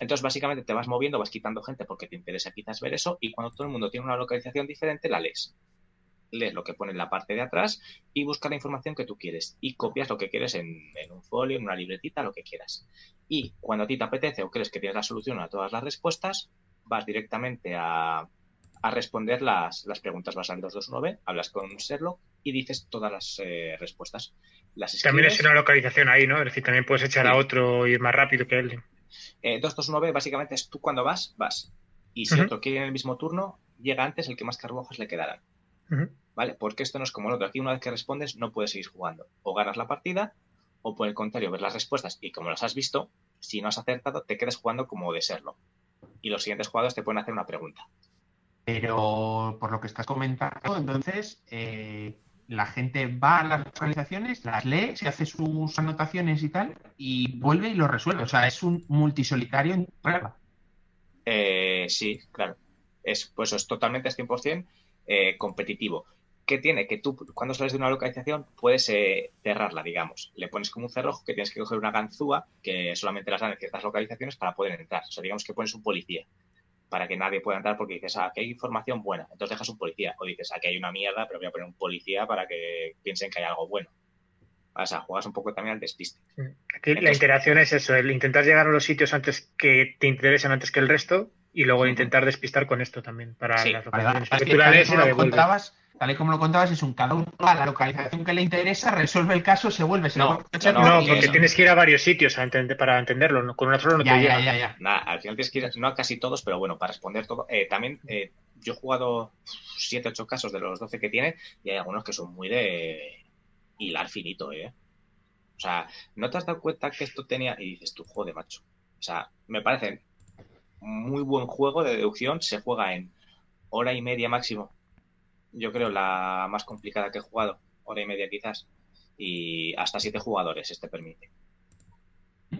Entonces, básicamente te vas moviendo, vas quitando gente porque te interesa quizás ver eso y cuando todo el mundo tiene una localización diferente, la lees. Lees lo que pone en la parte de atrás y buscas la información que tú quieres y copias lo que quieres en, en un folio, en una libretita, lo que quieras. Y cuando a ti te apetece o crees que tienes la solución a todas las respuestas, vas directamente a, a responder las, las preguntas. Vas al 229, hablas con Sherlock y dices todas las eh, respuestas. Las También es una localización ahí, ¿no? Es decir, también puedes echar a otro y ir más rápido que él. Eh, 229 básicamente es tú cuando vas, vas. Y si otro quiere en el mismo turno, llega antes el que más carruajes le quedarán. ¿Vale? Porque esto no es como el otro. Aquí una vez que respondes no puedes seguir jugando. O ganas la partida, o por el contrario, ves las respuestas y como las has visto, si no has acertado, te quedas jugando como de serlo. Y los siguientes jugadores te pueden hacer una pregunta. Pero por lo que estás comentando, entonces eh, la gente va a las localizaciones, las lee, se hace sus anotaciones y tal, y vuelve y lo resuelve. O sea, es un multisolitario en regla. Eh, sí, claro. Es, pues es totalmente es 100% eh, competitivo. ¿Qué tiene? Que tú, cuando sales de una localización, puedes eh, cerrarla, digamos. Le pones como un cerrojo que tienes que coger una ganzúa que solamente las dan en ciertas localizaciones para poder entrar. O sea, digamos que pones un policía para que nadie pueda entrar porque dices, ah, aquí hay información buena. Entonces dejas un policía. O dices, aquí hay una mierda, pero voy a poner un policía para que piensen que hay algo bueno. O sea, juegas un poco también al despiste. Aquí la interacción es eso, el intentar llegar a los sitios antes que te interesen antes que el resto y luego intentar despistar con esto también para Sí, las Vale, localizaciones. que tú la y contabas, tal y como lo contabas, es un cada uno a la localización que le interesa, resuelve el caso, se vuelve, se No, no, porque eso. tienes que ir a varios sitios a entender- para entenderlo. ¿no? Con una sola no Ya, te ya, llega. ya, ya. Nada, al final tienes que ir, no a casi todos, pero bueno, para responder todo. Eh, también eh, yo he jugado 7, 8 casos de los 12 que tiene y hay algunos que son muy de hilar finito, ¿eh? O sea, ¿no te has dado cuenta que esto tenía? Y dices tú, joder, macho. O sea, me parece muy buen juego de deducción. Se juega en hora y media máximo. Yo creo la más complicada que he jugado. Hora y media quizás. Y hasta 7 jugadores este permite.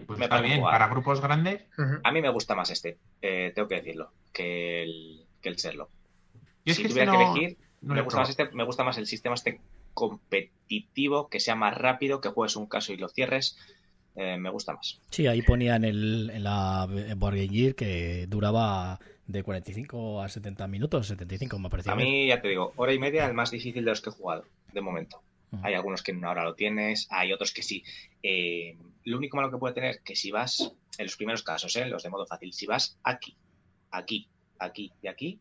Pues me está parece bien, jugar. para grupos grandes. A mí me gusta más este, eh, tengo que decirlo, que el, que el Sherlock. Yo es si que tuviera este que no- elegir, no me, gusta más este, me gusta más el sistema este competitivo, que sea más rápido, que juegues un caso y lo cierres. eh, me gusta más. Sí, ahí ponía en, el, en la Gear que duraba de 45 a 70 minutos, 75 me parecía. A mí, ya te digo, hora y media el más difícil de los que he jugado, de momento. Hay algunos que en una hora lo tienes, hay otros que sí. Eh, lo único malo que puede tener que si vas, en los primeros casos, eh, los de modo fácil, si vas aquí, aquí, aquí y aquí,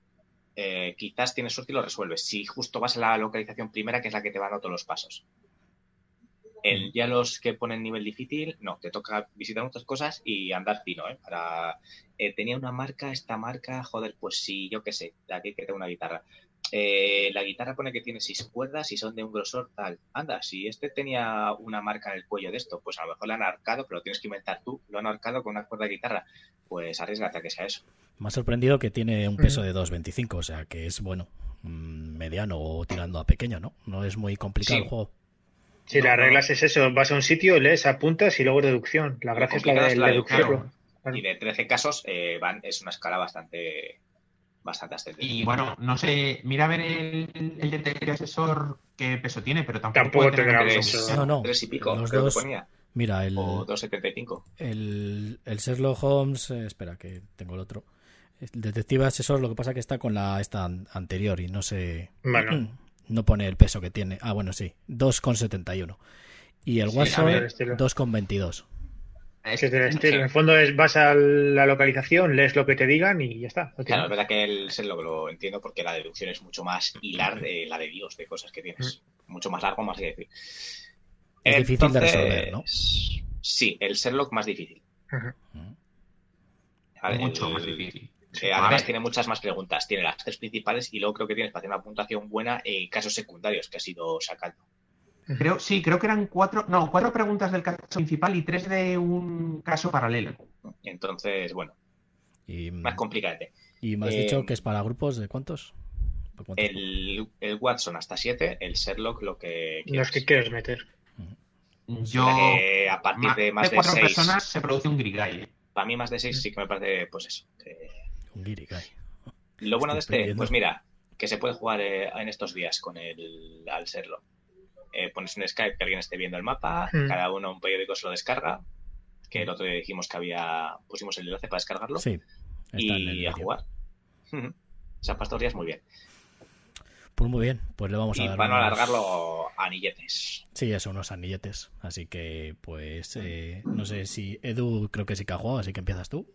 eh, quizás tienes suerte y lo resuelves. Si justo vas a la localización primera, que es la que te va dando todos los pasos. El, ya los que ponen nivel difícil, no, te toca visitar muchas cosas y andar fino, ¿eh? Para, eh, tenía una marca, esta marca, joder, pues sí, yo qué sé, de aquí que tengo una guitarra. Eh, la guitarra pone que tiene seis cuerdas y son de un grosor tal. Anda, si este tenía una marca en el cuello de esto, pues a lo mejor la han arcado, pero lo tienes que inventar tú. Lo han arcado con una cuerda de guitarra. Pues arriesgate a que sea eso. Me ha sorprendido que tiene un peso de 2.25, o sea que es bueno, mm, mediano o tirando a pequeño, ¿no? No es muy complicado Sí. el juego. Si No, las no. reglas es eso, vas a un sitio, lees, apuntas y luego deducción. La gracia es la de es la deducción. Claro. Y de 13 casos eh, van, es una escala bastante, bastante ascendente. Y bueno, no sé, mira a ver el, el detective asesor qué peso tiene, pero tampoco, Tampoco tendrá peso. No, no. tres y pico, Los creo dos- que ponía. Mira, el, O 2,75. el, el Sherlock Holmes, eh, espera que tengo el otro. El detective asesor, lo que pasa que está con la esta an- anterior y no sé. Bueno. No pone el peso que tiene. Ah, bueno, sí. 2,71. Y el Sí, Watson, ver, estilo. 2,22. Ese es estilo. sé. En el fondo es vas a la localización, lees lo que te digan y ya está. No Claro, es verdad que el Sherlock lo entiendo porque la deducción es mucho más hilar de la de Dios, de cosas que tienes. Mucho más largo, más que decir. Es difícil de resolver, ¿no? Sí, el Sherlock más difícil. ¿vale? mucho El- más difícil. Eh, además tiene muchas más preguntas. Tiene las tres principales y luego creo que tienes para hacer una puntuación buena en casos secundarios que has ido sacando. Creo, sí, creo que eran cuatro, no, cuatro preguntas del caso principal y tres de un caso paralelo. Entonces, bueno, Y, más complicante. y me has Eh, dicho que es para grupos de cuántos? El, el Watson hasta 7, el Sherlock lo que Los que quieres meter. Yo, O sea que a partir más de más de cuatro 6, personas se produce un grigay. ¿eh? para mí más de 6 sí que me parece, pues eso. que- Un Guirigay. Lo bueno de este, pues mira, que se puede jugar eh, en estos días con el al Sherlock. Eh, pones un Skype que alguien esté viendo el mapa, Mm. cada uno un periódico se lo descarga, que el otro día dijimos que había, pusimos el enlace para descargarlo Sí. y a jugar. Ujú. Se han pasado días muy bien. Pues muy bien, pues le vamos a Y dar. para no unos- alargarlo, anilletes. Sí, eso, unos anilletes. Así que, pues, eh, no sé si Edu creo que sí que ha jugado, así que empiezas tú.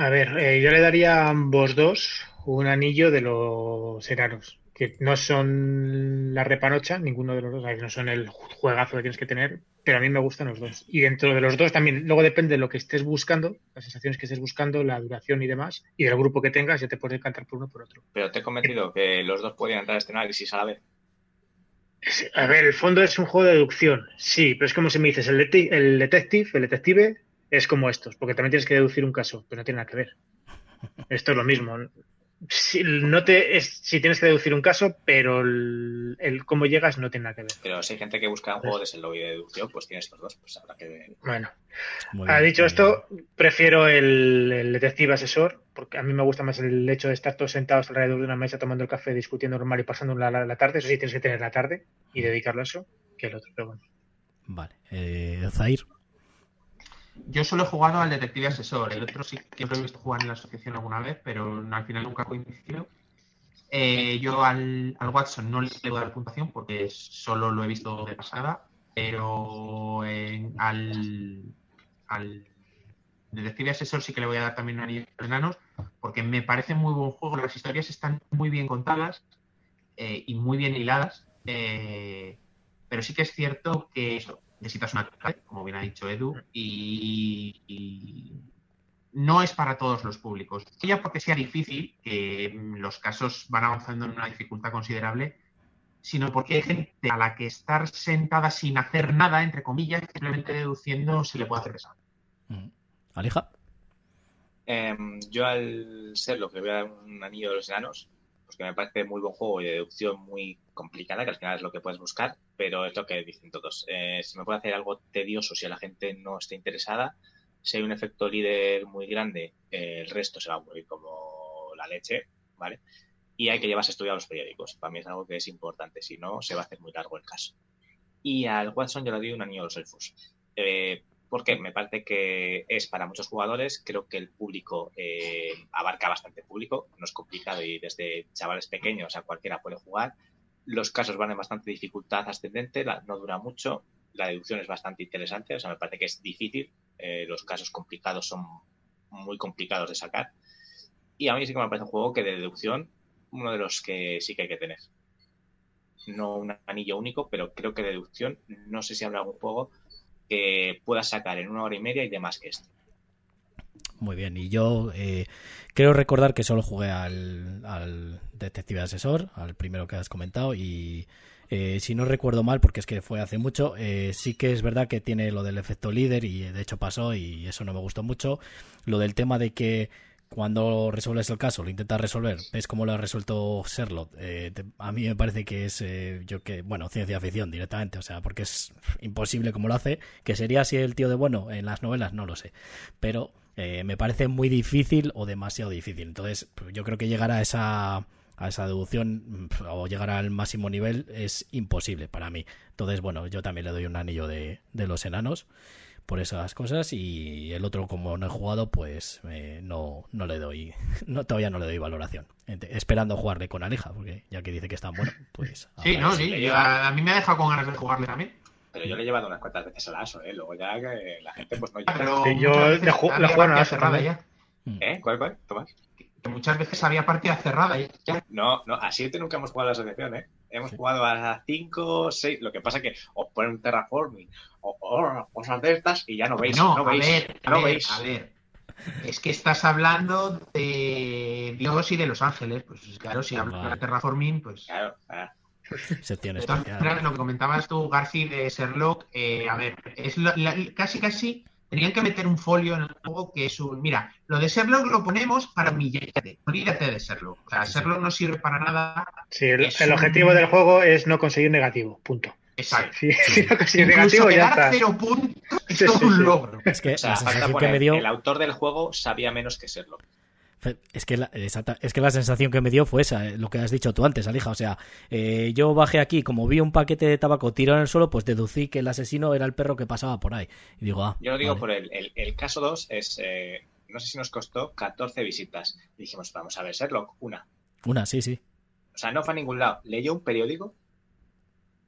A ver, eh, yo le daría a ambos dos un anillo de los enanos, que no son la repanocha, ninguno de los dos, no son el juegazo que tienes que tener, pero a mí me gustan los dos. Y dentro de los dos también, luego depende de lo que estés buscando, las sensaciones que estés buscando, la duración y demás, y del grupo que tengas, ya te puedes decantar por uno por otro. Pero te he convencido que los dos podían entrar a este análisis a la vez. A ver, el fondo es un juego de deducción, sí, pero es como si me dices, el, el detective, el detective es como estos, porque también tienes que deducir un caso, pero no tiene nada que ver. Esto es lo mismo. Si, no te, es, si tienes que deducir un caso, pero el, el cómo llegas no tiene nada que ver. Pero si hay gente que busca un juego de y de deducción, pues tiene estos dos. Pues habrá que ver. Bueno, ha dicho esto, prefiero el, el detective asesor, porque a mí me gusta más el hecho de estar todos sentados alrededor de una mesa tomando el café, discutiendo normal y pasando la, la, la tarde. Eso sí, tienes que tener la tarde y dedicarlo a eso, que el otro, pero bueno. Vale. Eh, Zair. Yo solo he jugado al detective asesor, el otro sí que lo he visto jugar en la asociación alguna vez, pero al final nunca coincidió. Eh, yo al, al Watson no le voy a dar puntuación porque solo lo he visto de pasada, pero al, al detective asesor sí que le voy a dar también un enanos porque me parece muy buen juego, las historias están muy bien contadas eh, y muy bien hiladas, eh, pero sí que es cierto que eso, necesitas una clave, como bien ha dicho Edu, y, y no es para todos los públicos. No Ya porque sea difícil, que mm, los casos van avanzando en una dificultad considerable, sino porque hay gente a la que estar sentada sin hacer nada, entre comillas, simplemente deduciendo, se le puede hacer pesado. Mm. Alija. Em, yo al ser lo que le voy a dar un anillo de los enanos, pues que me parece muy buen juego y de deducción muy complicada, que al final es lo que puedes buscar, pero es lo que dicen todos. Eh, si me puede hacer algo tedioso si a la gente no está interesada, si hay un efecto líder muy grande, eh, el resto se va a morir como la leche, ¿vale? Y hay que llevarse a los periódicos. Para mí es algo que es importante, si no, se va a hacer muy largo el caso. Y al Watson yo le doy un anillo a los elfos. Eh, porque me parece que es para muchos jugadores, creo que el público eh, abarca bastante público, no es complicado y desde chavales pequeños a cualquiera puede jugar. Los casos van en bastante dificultad ascendente, no dura mucho, la deducción es bastante interesante, o sea, me parece que es difícil, eh, los casos complicados son muy complicados de sacar. Y a mí sí que me parece un juego que de deducción, uno de los que sí que hay que tener. No un anillo único, pero creo que de deducción, no sé si habrá algún juego que puedas sacar en una hora y media y demás que este. Muy bien. Y yo eh, quiero recordar que solo jugué al, al detective asesor, al primero que has comentado, y eh, si no recuerdo mal, porque es que fue hace mucho, eh, sí que es verdad que tiene lo del efecto líder y de hecho pasó y eso no me gustó mucho. Lo del tema de que cuando resuelves el caso, lo intentas resolver, ves cómo lo ha resuelto Sherlock. eh, te- a mí me parece que es, eh, yo que, bueno, ciencia ficción directamente, o sea, porque es imposible como lo hace, que sería así el tío de bueno en las novelas, no lo sé, pero eh, me parece muy difícil o demasiado difícil. Entonces, yo creo que llegar a esa a esa deducción mm, o llegar al máximo nivel es imposible para mí. Entonces, bueno, yo también le doy un anillo de, de los enanos por esas cosas y el otro como no he jugado pues eh, no, no le doy no todavía no le doy valoración Ent- esperando jugarle con Aleja porque ya que dice que está bueno pues Sí, no, sí, yo- a, a mí me ha dejado con ganas de jugarle también. Pero yo le he llevado unas cuantas veces al ASO, ¿eh? Luego ya que la gente pues no Pero Sí, yo le juego ASO cerrada ya. Mm. ¿Eh? ¿Cuál, cuál? Tomás. Que muchas veces había partida cerrada ya. No, no, a 7 nunca hemos jugado a la asociación, ¿eh? Hemos jugado a 5, 6. Lo que pasa es que os ponen un terraforming o, o cosas de estas y ya no veis. no, No, a veis. ver, a no ver, veis. a ver. Es que estás hablando de Dios y de los ángeles. Pues claro, si hablas de terraforming, pues. Claro, especial. maneras, lo que comentabas tú, Garci, de Sherlock, eh, a ver, es lo- la- casi casi tenían que meter un folio en el juego que es un. Mira, lo de Sherlock lo ponemos para humillarte. Olvídate de Sherlock. O sea, Sí, sí. Sherlock no sirve para nada. Sí, el, Es el un- objetivo del juego es no conseguir negativo, punto. Exacto. Si, si no negativo, ya está. cero puntos es Sí, todo sí, un sí. logro. Es que o sea, la que poner, me dio. el autor del juego sabía menos que serlo. Es que, la, exacta- es que la sensación que me dio fue esa, eh, lo que has dicho tú antes, Alija. O sea, eh, yo bajé aquí, como vi un paquete de tabaco tirado en el suelo, pues deducí que el asesino era el perro que pasaba por ahí. Y digo, ah. Yo lo digo vale. por el, el, el caso 2 es, eh, no sé si nos costó 14 visitas. Y dijimos, vamos a ver, Sherlock, una. Una, sí, sí. O sea, no fue a ningún lado. Leyó un periódico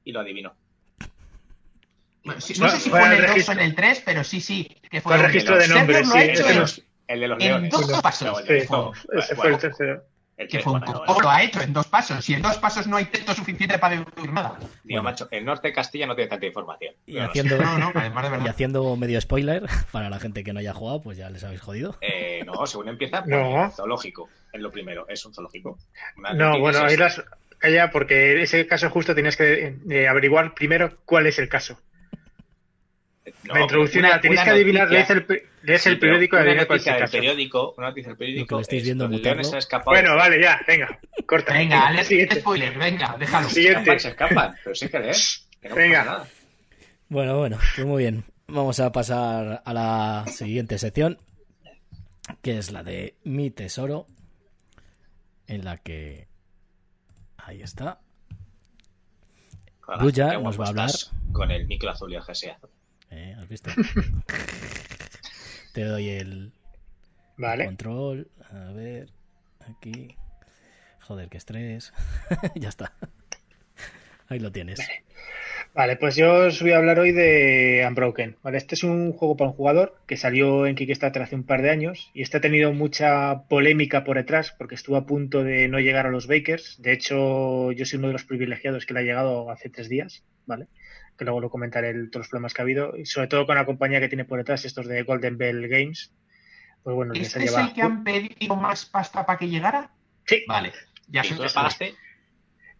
y lo adivinó. Bueno, sí, Fue- no sé si fue fue en el 2 o registro. en el 3, pero sí, sí. Que Fue el un- registro de nombres, ha sí, hecho nos- El de los en leones. dos No, pasos. el de- Sí, no, ese fue bueno, el tercero. el Que fue un bueno, ¿Cómo lo ha hecho en dos pasos? Si en dos pasos no hay texto suficiente para deducir nada. Digo, Bueno. macho, el norte de Castilla no tiene tanta información. Y haciendo, No, no, además de y haciendo medio spoiler, para la gente que no haya jugado, pues ya les habéis jodido. Eh, no, según empieza, No. pone zoológico. Es lo primero, es un zoológico. Una No, bueno, ahí las. Calla, porque ese caso justo tienes que eh, averiguar primero cuál es el caso. No, la introducción una- tenéis una que adivinar, lees el, lees Sí, el periódico y cuál es noticia el periódico, una noticia del periódico. Lo que estáis es, viendo mutarlo. leones se escapado. Bueno, vale, ya, venga, corta. Venga, Alex, Siguiente. spoiler, venga, déjalo. Siguiente. se escapan, pero sí que lees. No Venga. nada. Bueno, bueno, pues muy bien. Vamos a pasar a la siguiente sección, que es la de mi tesoro, en la que... Ahí está. Buya nos va a hablar. Con el micro azul y el GSA. Eh, ¿Has visto? Te doy el Vale. control. A ver, aquí. Joder, qué estrés. ya está. Ahí lo tienes. Vale, pues yo os voy a hablar hoy de Unbroken. Vale, este es un juego para un jugador que salió en Kickstarter hace un par de años y este ha tenido mucha polémica por detrás porque estuvo a punto de no llegar a los Bakers. De hecho, yo soy uno de los privilegiados que le ha llegado hace tres días, ¿vale? Que luego lo comentaré el- todos los problemas que ha habido y sobre todo con la compañía que tiene por detrás, estos de Golden Bell Games. Pues bueno, ¿Este es el que han pedido más pasta para que llegara? Sí, Vale, ya ¿Y sé tú que lo pagaste?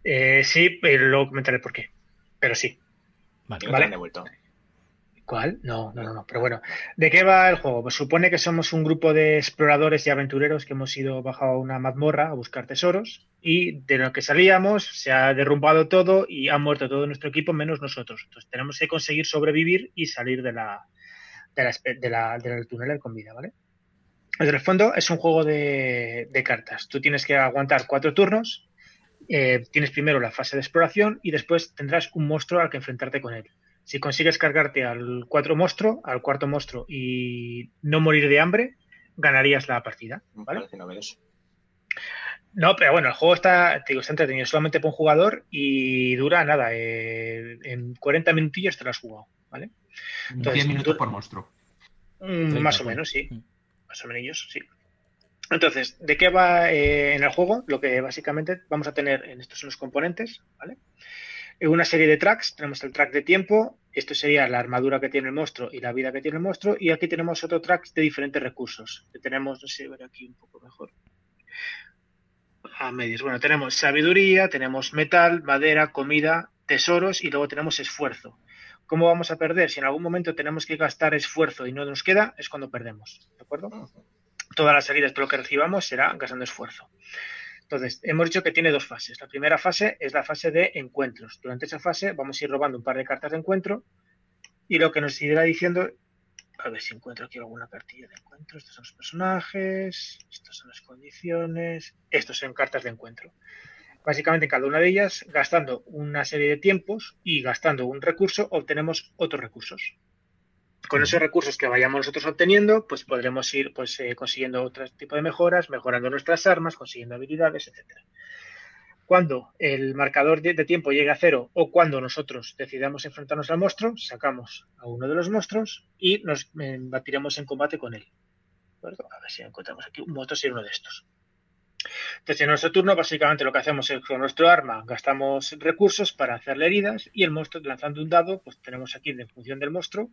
eh, sí, pero luego comentaré por qué. Pero sí. Vale. Vale. te han devuelto. ¿Cuál? No, no, no, no. Pero bueno, ¿de qué va el juego? Pues supone que somos un grupo de exploradores y aventureros que hemos ido bajo a una mazmorra a buscar tesoros y de lo que salíamos se ha derrumbado todo y ha muerto todo nuestro equipo menos nosotros. Entonces tenemos que conseguir sobrevivir y salir de la, de la, de la- del túnel con vida, ¿vale? En el fondo es un juego de, de cartas. Tú tienes que aguantar cuatro turnos. eh, tienes primero la fase de exploración y después tendrás un monstruo al que enfrentarte con él. Si consigues cargarte al cuatro monstruo, al cuarto monstruo y no morir de hambre, ganarías la partida. No, pero bueno, el juego está, te digo, está entretenido solamente por un jugador y dura nada, eh, en 40 minutillos te lo has jugado, ¿vale? Entonces, 10 minutos tú- por monstruo. Mm, 30, más o menos, sí. Mm. Más o menos, sí. Entonces, ¿de qué va eh, en el juego? Lo que básicamente vamos a tener en estos son los componentes, ¿vale? En una serie de tracks, tenemos el track de tiempo, esto sería la armadura que tiene el monstruo y la vida que tiene el monstruo, y aquí tenemos otro track de diferentes recursos. Que tenemos, no sé, ver aquí un poco mejor. A medios. Bueno, tenemos sabiduría, tenemos metal, madera, comida, tesoros y luego tenemos esfuerzo. ¿Cómo vamos a perder? Si en algún momento tenemos que gastar esfuerzo y no nos queda, es cuando perdemos. ¿De acuerdo? Todas las salidas de lo que recibamos será gastando esfuerzo. Entonces, hemos dicho que tiene dos fases. La primera fase es la fase de encuentros. Durante esa fase vamos a ir robando un par de cartas de encuentro y lo que nos irá diciendo, a ver si encuentro aquí alguna cartilla de encuentro. Estos son los personajes, estas son las condiciones, estos son cartas de encuentro. Básicamente en cada una de ellas, gastando una serie de tiempos y gastando un recurso, obtenemos otros recursos. Con esos recursos que vayamos nosotros obteniendo, pues podremos ir pues, eh, consiguiendo otro tipo de mejoras, mejorando nuestras armas, consiguiendo habilidades, etcétera. Cuando el marcador de, tiempo llegue a cero o cuando nosotros decidamos enfrentarnos al monstruo, sacamos a uno de los monstruos y nos eh, batiremos en combate con él. A ver si encontramos aquí un monstruo, sería uno de estos. Entonces, en nuestro turno, básicamente lo que hacemos es con nuestro arma gastamos recursos para hacerle heridas y el monstruo, lanzando un dado, pues tenemos aquí, en función del monstruo,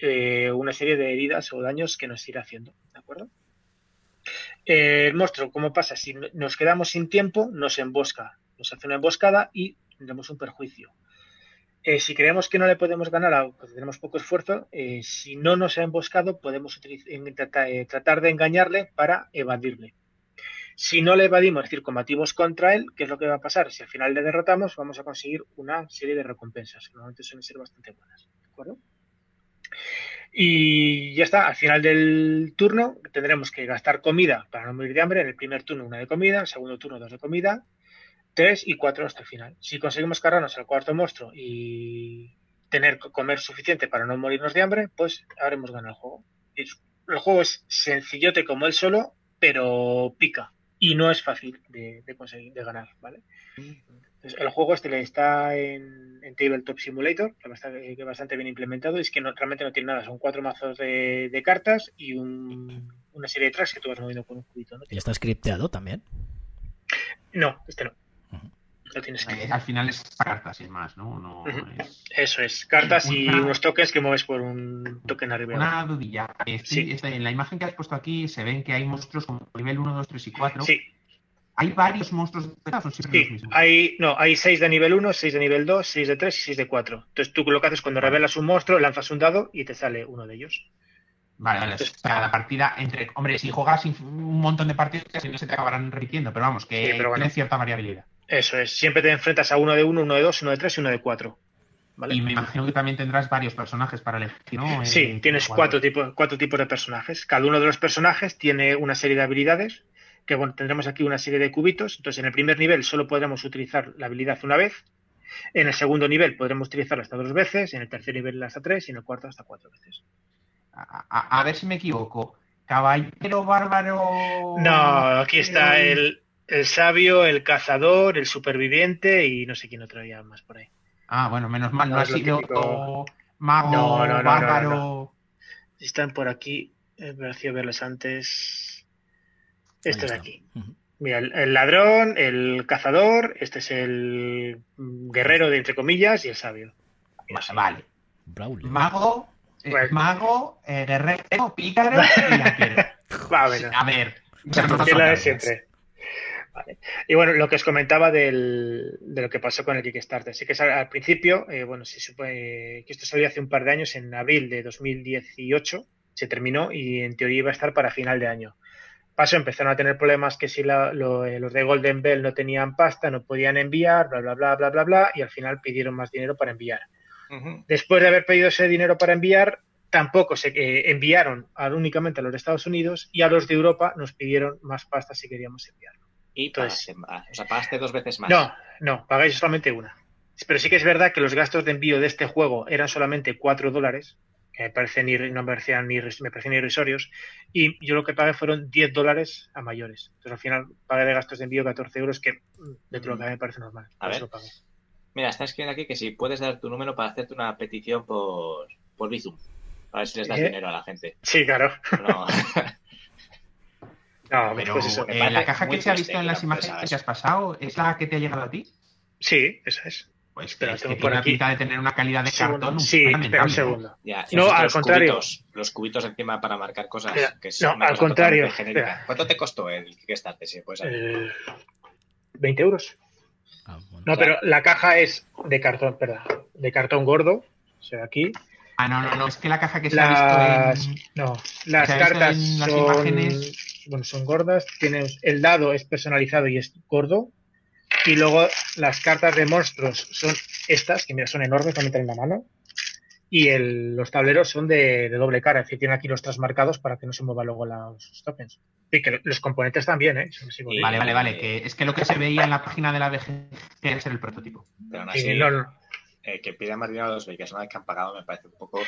eh, una serie de heridas o daños que nos irá haciendo. ¿de acuerdo? Eh, el monstruo, ¿cómo pasa? Si no- nos quedamos sin tiempo, nos embosca, nos hace una emboscada y tendremos un perjuicio. Eh, si creemos que no le podemos ganar, a- pues tenemos poco esfuerzo, si no nos ha emboscado, podemos tratar de engañarle para evadirle. Si no le evadimos, es decir, combatimos contra él, ¿qué es lo que va a pasar? Si al final le derrotamos, vamos a conseguir una serie de recompensas, normalmente suelen ser bastante buenas. ¿De acuerdo? Y ya está, al final del turno tendremos que gastar comida para no morir de hambre. En el primer turno una de comida, en el segundo turno dos de comida, tres y cuatro hasta el final. Si conseguimos cargarnos al cuarto monstruo y tener comer suficiente para no morirnos de hambre, pues habremos ganado el juego. El juego es sencillote como él solo, pero pica. Y no es fácil de, de conseguir, de ganar, ¿vale? Entonces, el juego este le está en, en Tabletop Simulator, que bastante, que bastante bien implementado, y es que no, realmente no tiene nada, son cuatro mazos de, de cartas y un- una serie de tracks que tú vas moviendo con un cubito. ¿no? Y está scripteado también. No, este no. Ujú. No tienes que... Al final es cartas, sin más, ¿no? No Ujú. es- Eso es, cartas y unos tokens que mueves por un token arriba. y. Una dudilla. Estoy- Sí. estoy- en la imagen que has puesto aquí se ven que hay monstruos como nivel 1, 2, 3 y 4. Sí, ¿Hay varios monstruos de o los sí. mismos? Hay, no, hay 6 de nivel 1, 6 de nivel 2, 6 de 3 y 6 de 4. Entonces tú lo que haces cuando revelas un monstruo, lanzas un dado y te sale uno de ellos. Vale, vale. O sea, la partida entre. Hombre, si juegas un montón de partidas, no se te acabarán repitiendo, pero vamos, que Sí, pero bueno. tiene cierta variabilidad. Eso es, siempre te enfrentas a uno de 1, uno de 2, uno de 3 y uno de 4. ¿Vale? Y me imagino que también tendrás varios personajes para elegir, ¿no? Sí, Eh, tienes cuatro tipos, cuatro tipos de personajes. Cada uno de los personajes tiene una serie de habilidades, que bueno, tendremos aquí una serie de cubitos. Entonces, en el primer nivel solo podremos utilizar la habilidad una vez. En el segundo nivel podremos utilizarla hasta dos veces, en el tercer nivel hasta tres y en el cuarto hasta cuatro veces. A, a- a ver si me equivoco. Caballero bárbaro. No, aquí está Eh, el, el sabio, el cazador, el superviviente y no sé quién otro había más por ahí. Ah, bueno, menos mal, no, No ha sido típico. mago, No, no, bárbaro. Están por aquí, he parecido verlos antes. Este de está. aquí. Mira, el, el ladrón, el cazador, este es el guerrero de entre comillas y el sabio. Va- Vale. Braulio. Mago, eh, Bueno. mago, eh, guerrero, pícaro y arquero. Va, bueno, A ver. es la de siempre. Vale. Y bueno, lo que os comentaba del, de lo que pasó con el Kickstarter. Sí que es al, al principio, eh, bueno, se supone que esto salió hace un par de años, en abril de 2018, se terminó y en teoría iba a estar para final de año. Pasó, empezaron a tener problemas que si la- lo- eh, los de Golden Bell no tenían pasta, no podían enviar, bla, bla, bla, bla, bla, bla, y al final pidieron más dinero para enviar. Después de haber pedido ese dinero para enviar, tampoco se eh, enviaron a- únicamente a los de Estados Unidos y a los de Europa nos pidieron más pasta si queríamos enviarlo. Y Entonces- pagaste más. O sea, pagaste dos veces más. No, no, pagáis solamente una. Pero sí que es verdad que los gastos de envío de este juego eran solamente 4 dólares, me parecen ir- no me parecían ni, me parecían irrisorios, y yo lo que pagué fueron 10 dólares a mayores. Entonces al final pagué de gastos de envío 14 euros, que mm, dentro de lo que a mí me parece normal. A ver. eso lo pagué. Mira, está escribiendo aquí que si puedes dar tu número para hacerte una petición por, por Bizum. A ver si les das ¿Eh? dinero a la gente. Sí, claro. No. No, Pero pues eso. eh, la caja que se ha visto en las imágenes que has pasado es la que te ha llegado a ti. Sí, eso es. Pues Espera, es que por tiene aquí. pinta de tener una calidad de Segundo. cartón. Sí, un lamentable. segundo. Ya, No, al los contrario. Cubitos, los cubitos encima para marcar cosas. Espera, que es no, al cosa contrario. ¿Cuánto te costó el Kickstarter? Si puedes saber? Eh, 20 euros. Ah, bueno. No, pero la caja es de cartón, perdón, de cartón gordo. O sea, aquí. Ah, no, no, no, es que la caja que se Las, ha visto en... no, las cartas en las son, imágenes. bueno, son gordas. Tienes, el dado es personalizado y es gordo. Y luego las cartas de monstruos son estas, que mira, son enormes, también tienen la mano. Y el- los tableros son de, de doble cara, es decir, tienen aquí los trasmarcados para que no se muevan luego los tokens. Y que los componentes también, ¿eh? Vale, vale, vale, que es que lo que se veía en la página de la BG es el prototipo. Pero aún y así, no, no. eh, que pidan más dinero a los Bakers una vez que han pagado me parece un poco.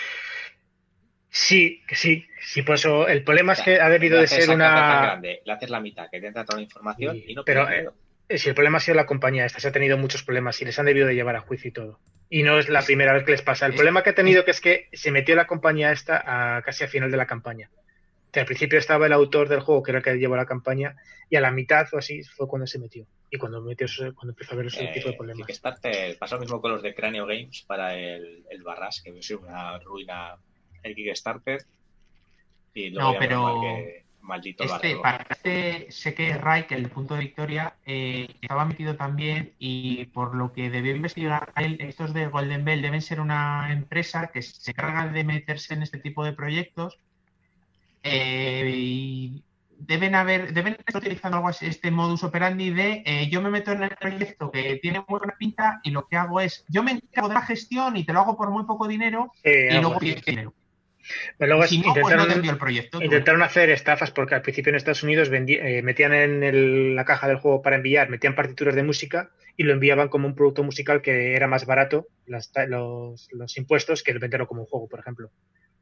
Sí, que sí. Sí, por eso el problema es que ha debido de ser una. grande, le haces la mitad, que te entra toda la información Sí, y no pero. Eh, Sí, el problema ha sido la compañía esta, se ha tenido muchos problemas y les han debido de llevar a juicio y todo. Y no es la primera vez que les pasa. El es- problema que ha tenido que es que se metió la compañía esta a, casi a final de la campaña. Que al principio estaba el autor del juego, que era el que llevó la campaña, y a la mitad o así fue cuando se metió. Y cuando metió eso- cuando empezó a ver ese Eh, tipo de problemas. Kickstarter pasó lo mismo con los de Cranio Games para el, el Barras, que es una ruina el Kickstarter. Y luego No, pero- que- Maldito Este, para este, sé que Rai, que el punto de victoria, eh, estaba metido también y por lo que debió investigar él, estos de Golden Bell deben ser una empresa que se encarga de meterse en este tipo de proyectos eh, y deben haber, deben estar utilizando algo así, este modus operandi de eh, yo me meto en el proyecto que tiene muy buena pinta y lo que hago es yo me encargo de la gestión y te lo hago por muy poco dinero Eh, y luego pides dinero. Pero luego Y si no, pues no intentaron, el proyecto. hacer estafas porque al principio en Estados Unidos eh, metían en el- la caja del juego para enviar, metían partituras de música y lo enviaban como un producto musical que era más barato, las los, los impuestos, que el venderlo como un juego, por ejemplo.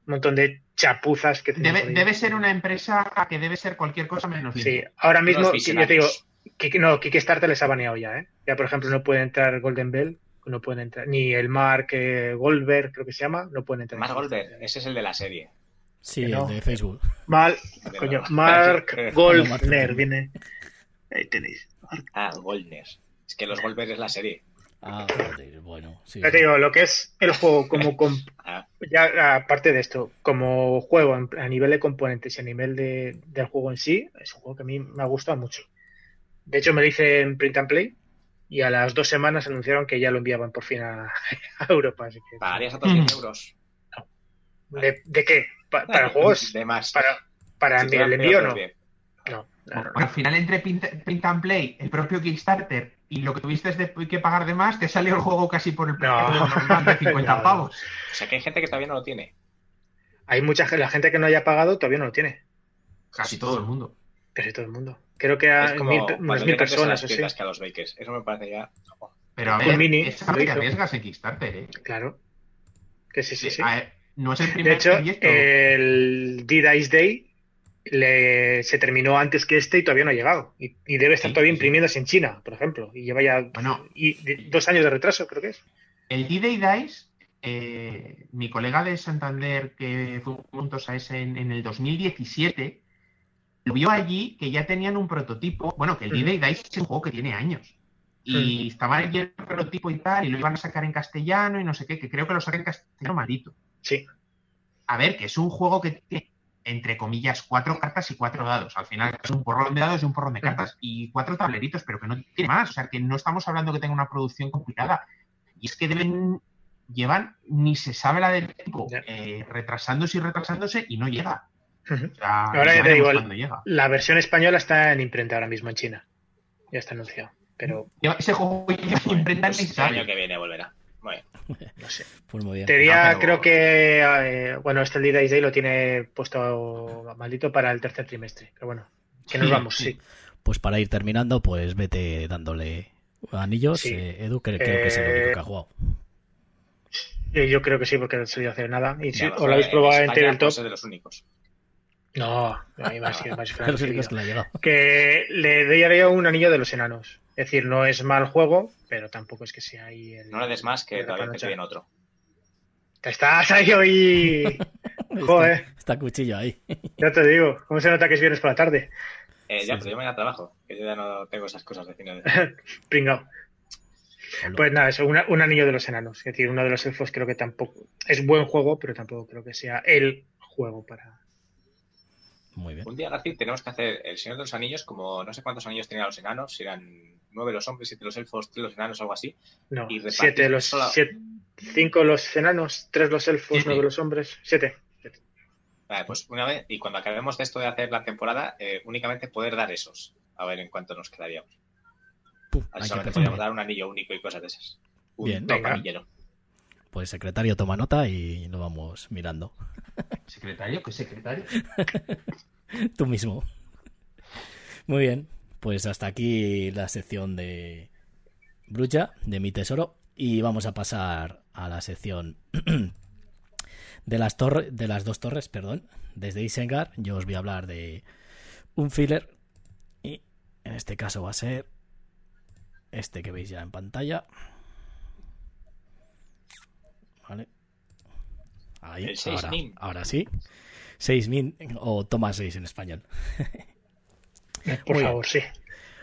Un montón de chapuzas que tenían Debe, debe ser una empresa que debe ser cualquier cosa menos Sí, ahora mismo, Unos yo te digo, visionarios. Kick- no, Kickstarter les ha baneado ya, ¿eh? Ya, por ejemplo, no puede entrar Golden Bell, no pueden entrar, ni el Mark eh, Goldberg, creo que se llama, no pueden entrar. Mark Goldberg, ese es el de la serie. Sí, no. el de Facebook. Mal, coño, Mark Goldner viene. Ahí tenéis. Ah, Goldner. Es que los Goldberg es la serie. Ah, bueno, sí. Ya te digo, lo que es el juego como com- Ah, ya aparte de esto, como juego a nivel de componentes y a nivel de, del juego en sí, es un juego que a mí me ha gustado mucho. De hecho, me lo hice en Print and Play y a las dos semanas anunciaron que ya lo enviaban por fin a, a Europa. Así que, pagarías otros 100 Mm. euros. ¿De, de qué? Pa- ¿Para juegos? De más. ¿Para, para Si el envío no? 10. No. no, al final, entre Print, Print and Play, el propio Kickstarter y lo que tuviste de- que pagar de más, te salió el juego casi por el precio No. de lo normal de 50 No. pavos. O sea que hay gente que todavía no lo tiene. Hay mucha gente, la gente que no haya pagado todavía no lo tiene. Casi todo el mundo. Casi todo el mundo. Creo que a mil, unas mil personas las o sí. que a los bakers. Eso me parece ya... Pero a ver, Mini, es algo que arriesgas en Kickstarter, ¿eh? Claro. Que sí, sí, sí. A ver, no es el primer De hecho, proyecto. el D-Dice Day le- se terminó antes que este y todavía no ha llegado. Y, y debe estar Sí, todavía sí, sí. imprimiéndose en China, por ejemplo. Y lleva ya Bueno. y, de- dos años de retraso, creo que es. El D-Day Dice, eh, mi colega de Santander, que fuimos juntos a ese en, en el 2017, lo vio allí que ya tenían un prototipo. Bueno, que el Ujú. D-Day Dice es un juego que tiene años. Y estaba allí el prototipo y tal, y lo iban a sacar en castellano y no sé qué, que creo que lo sacan en castellano maldito. Sí. A ver, que es un juego que tiene, entre comillas, cuatro cartas y cuatro dados. Al final es un porrón de dados y un porrón de cartas y cuatro tableritos, pero que no tiene más. O sea, que no estamos hablando que tenga una producción complicada. Y es que deben, llevan, ni se sabe la del tiempo, eh, retrasándose y retrasándose y no llega. Ahora ya te digo. La versión española está en imprenta ahora mismo en China. Ya está anunciado. Pero Ese juego ya imprenta Pues ni el año que viene volverá. Bueno, no sé. Pues muy bien. Te diría, Ah, pero- creo que, eh, bueno, este el Day lo tiene puesto maldito para el tercer trimestre. Pero bueno, que nos Sí, vamos, sí. sí. Pues para ir terminando, pues vete dándole anillos. Sí. Eh, Edu, que creo que es el Eh, único que ha jugado. Eh, Yo creo que sí, porque no he salido a hacer nada. Y si ya, o lo habéis en probado en España, Tabletop. pues, es de los únicos. No, no hay más, hay más Es los únicos diferencia. que le ha llegado. Que le daría un anillo de los enanos. Es decir, no es mal juego, pero tampoco es que sea ahí el. No le des más que el todavía te piden otro. Te estás ahí hoy. Joder, Está, está cuchillo ahí. ya te digo. ¿Cómo se nota que es viernes por la tarde? Eh, ya, Sí, pero sí. yo me voy a trabajo, que yo ya no tengo esas cosas de cine. Pringao. Pues nada, eso, una- un anillo de los enanos. Es decir, uno de los elfos creo que tampoco. Es buen juego, pero tampoco creo que sea el juego para. Muy bien. Un día, García, tenemos que hacer el Señor de los Anillos, como no sé cuántos anillos tenían los enanos, si eran nueve los hombres, siete los elfos, tres los enanos, algo así. No, Y siete los. sola- siete- cinco los enanos, tres los elfos, Siete. nueve los hombres. Siete. Vale, pues una vez, y cuando acabemos de esto de hacer la temporada, eh, únicamente poder dar esos. A ver en cuánto nos quedaríamos. Puf, Así solamente podríamos dar un anillo único y cosas de esas. Un Bien. Venga. Pues secretario toma nota y lo vamos mirando. ¿Secretario? ¿Qué secretario? Tú mismo. Muy bien. Pues hasta aquí la sección de Brulla, de mi tesoro. Y vamos a pasar a la sección de las torres, de las dos torres, perdón. Desde Isengard, yo os voy a hablar de un filler. Y en este caso va a ser este que veis ya en pantalla. Vale. Ahí, El 6000. ahora, ahora sí. 6000 o toma 6 en español. Por Muy favor, sí.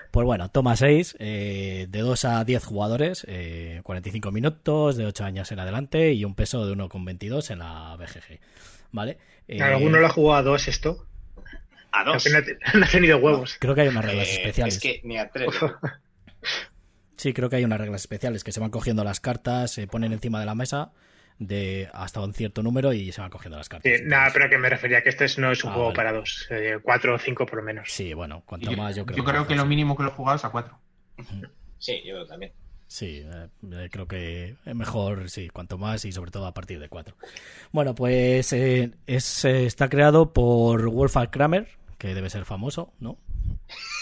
Pues bueno, toma 6, eh, de 2 a 10 jugadores, eh, 45 minutos, de 8 años en adelante y un peso de 1,22 en la BGG. ¿Vale? Eh, ¿Alguno lo ha jugado a dos esto? A dos. Creo que no, ha- tenido huevos. Creo que hay unas reglas Eh, especiales. Es que ni a tres. Sí, creo que hay unas reglas especiales que se van cogiendo las cartas, se ponen encima de la mesa de hasta un cierto número y se van cogiendo las cartas. Sí, nada, pero que me refería que este es- no es un Ah, juego vale. para dos. eh, cuatro o cinco por lo menos. Sí, bueno, cuanto Yo, más yo creo yo creo que lo mínimo que lo he jugado es a 4. Sí, yo también. Sí, eh, eh, creo que es mejor, sí, cuanto más y sobre todo a partir de 4. Bueno, pues eh, es, eh, está creado por Wolfgang Kramer, que debe ser famoso, ¿no?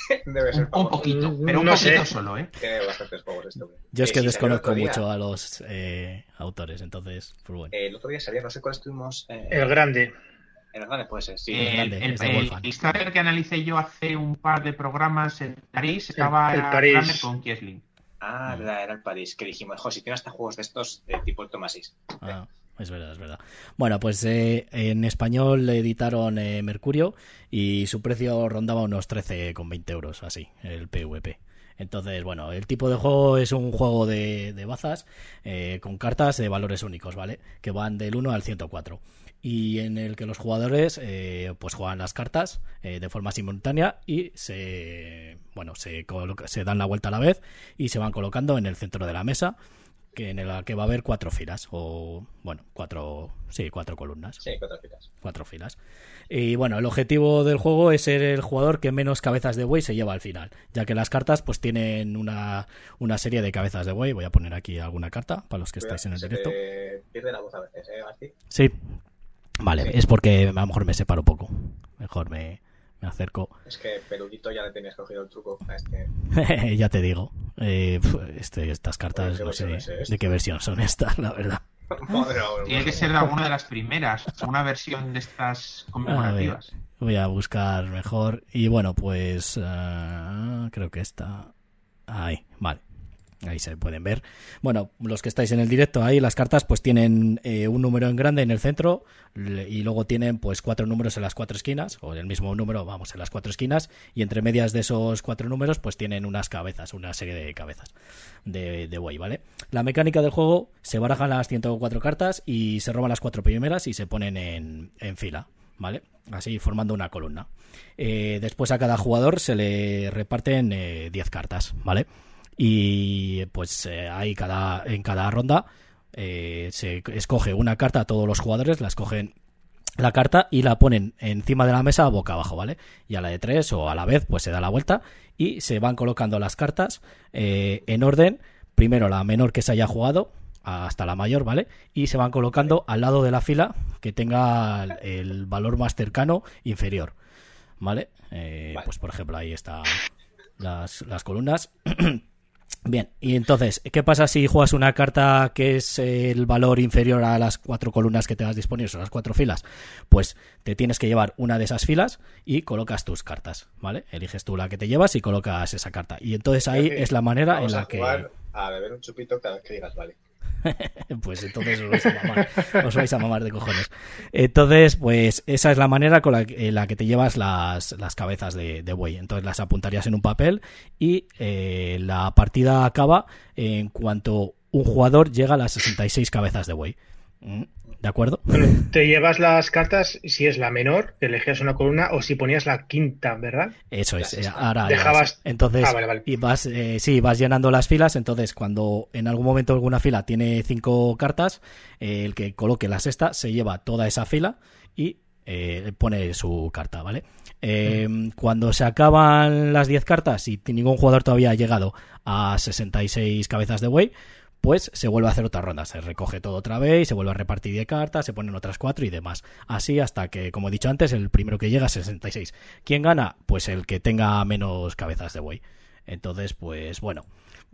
Debe ser Un, un poquito, Mm, pero un no poquito sé. solo, ¿eh? Tiene bastantes juegos este hombre. Yo es Eh, que sí, el desconozco día. mucho a los eh, autores, entonces, pues bueno. Eh, el otro día salía, no sé cuál estuvimos. Eh, El grande. en el grande puede ser, sí. el, grande, el, el Wolfgang. Kickstarter que analicé yo hace un par de programas en París estaba el París. Con Kiesling. Ah, verdad, era el París, que dijimos, jo, si tiene hasta juegos de estos, de tipo el Toma 6. Ah, es verdad, es verdad. Bueno, pues eh, en español le editaron eh, Mercurio y su precio rondaba unos 13,20 euros, así, el PVP. Entonces, bueno, el tipo de juego es un juego de, de bazas eh, con cartas de valores únicos, ¿vale? Que van del 1 al 104. Y en el que los jugadores eh, pues juegan las cartas eh, de forma simultánea y se bueno se, se dan la vuelta a la vez y se van colocando en el centro de la mesa que en la que va a haber cuatro filas o bueno cuatro sí cuatro columnas Sí, cuatro filas. cuatro filas y bueno el objetivo del juego es ser el jugador que menos cabezas de buey se lleva al final ya que las cartas pues tienen una, una serie de cabezas de buey voy a poner aquí alguna carta para los que estáis en el Se directo te pierde la voz a veces, ¿eh, Martí? sí vale Sí. es porque a lo mejor me separo poco mejor me, me acerco Es que Peluquito ya le tenías cogido el truco a este. ya te digo eh, este, estas cartas ¿qué no sé es esta? de qué versión son estas la verdad Madre Tiene que ser de alguna de las primeras, una versión de estas conmemorativas. Voy a buscar mejor. Y bueno, pues ah, creo que está ahí, vale. Ahí se pueden ver. Bueno, los que estáis en el directo, ahí las cartas pues tienen eh, un número en grande en el centro y luego tienen pues cuatro números en las cuatro esquinas, o el mismo número, vamos, en las cuatro esquinas, y entre medias de esos cuatro números pues tienen unas cabezas, una serie de cabezas de, de buey, ¿vale? La mecánica del juego, se barajan las 104 cartas y se roban las cuatro primeras y se ponen en, en fila, ¿vale? Así formando una columna. Eh, después a cada jugador se le reparten eh, 10 cartas, ¿vale? Y pues eh, ahí cada, en cada ronda eh, se escoge una carta a todos los jugadores, la escogen la carta y la ponen encima de la mesa boca abajo, ¿vale? Y a la de tres o a la vez pues se da la vuelta y se van colocando las cartas eh, en orden, primero la menor que se haya jugado hasta la mayor, ¿vale? Y se van colocando al lado de la fila que tenga el, el valor más cercano inferior, ¿vale? Eh, Vale. Pues por ejemplo ahí están las, las columnas. Bien, y entonces, ¿qué pasa si juegas una carta que es el valor inferior a las cuatro columnas que tengas disponibles o las cuatro filas? Pues te tienes que llevar una de esas filas y colocas tus cartas, ¿vale? Eliges tú la que te llevas y colocas esa carta. Y entonces ahí que es la manera en la a que... jugar a beber un chupito cada vez que digas vale. Pues entonces os vais a mamar, os vais a mamar de cojones. Entonces, pues esa es la manera con la, en la que te llevas las, las cabezas de, de buey. Entonces las apuntarías en un papel y eh, la partida acaba en cuanto un jugador llega a las 66 cabezas de buey. ¿Mm? ¿De acuerdo? Bueno, te llevas las cartas si es la menor, que elegías una columna, o si ponías la quinta, ¿verdad? Eso es. Eh, ahora Dejabas- Entonces, Ah, vale, vale. y vas, eh, sí, vas llenando las filas. Entonces, cuando en algún momento alguna fila tiene cinco cartas, eh, el que coloque la sexta se lleva toda esa fila y pone su carta, ¿vale? Eh, Cuando se acaban las 10 cartas y ningún jugador todavía ha llegado a 66 cabezas de buey, pues se vuelve a hacer otra ronda. Se recoge todo otra vez, se vuelve a repartir de cartas, se ponen otras cuatro y demás. Así hasta que, como he dicho antes, el primero que llega a 66. ¿Quién gana? Pues el que tenga menos cabezas de buey. Entonces, pues bueno.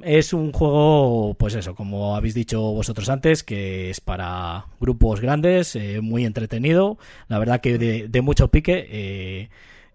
Es un juego, pues eso, como habéis dicho vosotros antes, que es para grupos grandes, eh, muy entretenido. La verdad que de, de mucho pique. eh,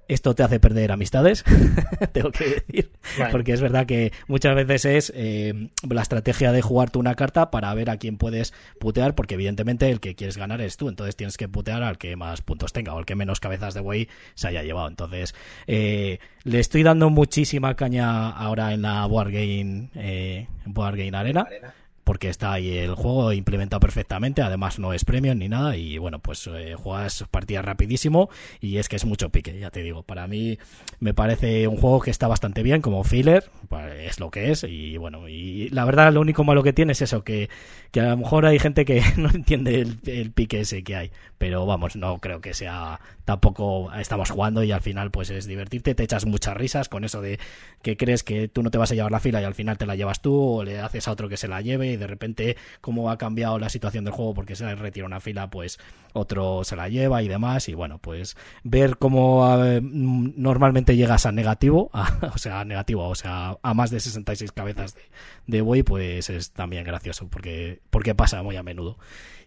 esto te hace perder amistades, tengo que decir. Porque es verdad que muchas veces es eh, la estrategia de jugarte una carta para ver a quién puedes putear, porque evidentemente el que quieres ganar es tú, entonces tienes que putear al que más puntos tenga o al que menos cabezas de buey se haya llevado. Entonces, eh, le estoy dando muchísima caña ahora en la Board Game, eh, Board Game Arena Arena. Porque está ahí el juego implementado perfectamente, además no es premium ni nada y bueno, pues eh, juegas partidas rapidísimo y es que es mucho pique, ya te digo, para mí me parece un juego que está bastante bien como filler, es lo que es y bueno, y la verdad lo único malo que tiene es eso, que, que a lo mejor hay gente que no entiende el, el pique ese que hay, pero vamos, no creo que sea tampoco estamos jugando y al final pues es divertirte, te echas muchas risas con eso de que crees que tú no te vas a llevar la fila y al final te la llevas tú o le haces a otro que se la lleve y de repente cómo ha cambiado la situación del juego porque se retira una fila pues otro se la lleva y demás y bueno pues ver cómo eh, normalmente llegas a negativo a- o sea a negativo o sea a más de 66 cabezas de, de buey pues es también gracioso porque porque pasa muy a menudo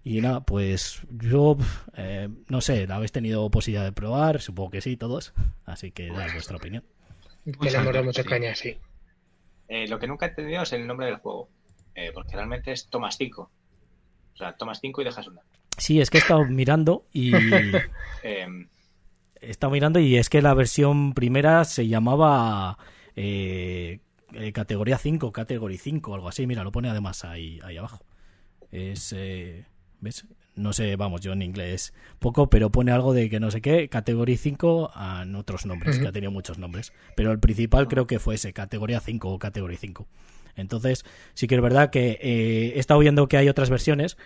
y nada, pues yo eh, no sé, ¿la habéis tenido posibilidad de probar? Supongo que sí, todos. Así que dad vuestra opinión. Que le hemos dado mucha sí. caña, sí. Eh, lo que nunca he entendido es el nombre del juego. Eh, porque realmente es tomas 5. O sea, tomas 5 y dejas una. Sí, es que he estado mirando y Eh, he estado mirando y es que la versión primera se llamaba eh, eh, categoría 5, category 5, algo así. Mira, lo pone además ahí, ahí abajo. Es, eh, ¿ves? No sé, vamos, yo en inglés poco, pero pone algo de que no sé qué, categoría 5 en otros nombres, que ha tenido muchos nombres. Pero el principal creo que fue ese, categoría 5 o categoría 5. Entonces, sí que es verdad que eh, he estado viendo que hay otras versiones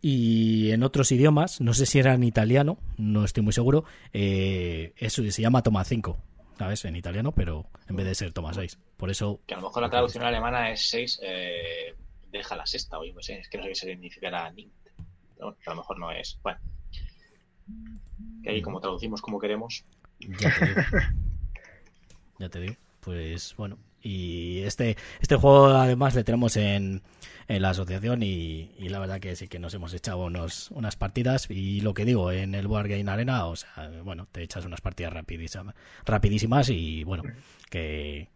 y en otros idiomas, no sé si era en italiano, no estoy muy seguro, eh, eso se llama Toma 5, ¿sabes? En italiano, pero en vez de ser Toma 6. Por eso, que a lo mejor la traducción alemana es 6, eh, deja la sexta, o yo no sé, es que no sé qué significará Nint. A lo mejor no es. Bueno. Que ahí como traducimos como queremos. ya te digo. ya te digo. Pues bueno. Y este, este juego además le tenemos en, en la asociación y, y la verdad que sí que nos hemos echado unos, unas partidas y lo que digo, en el Board Game Arena, o sea, bueno, te echas unas partidas rapidísimas, rapidísimas y bueno, que,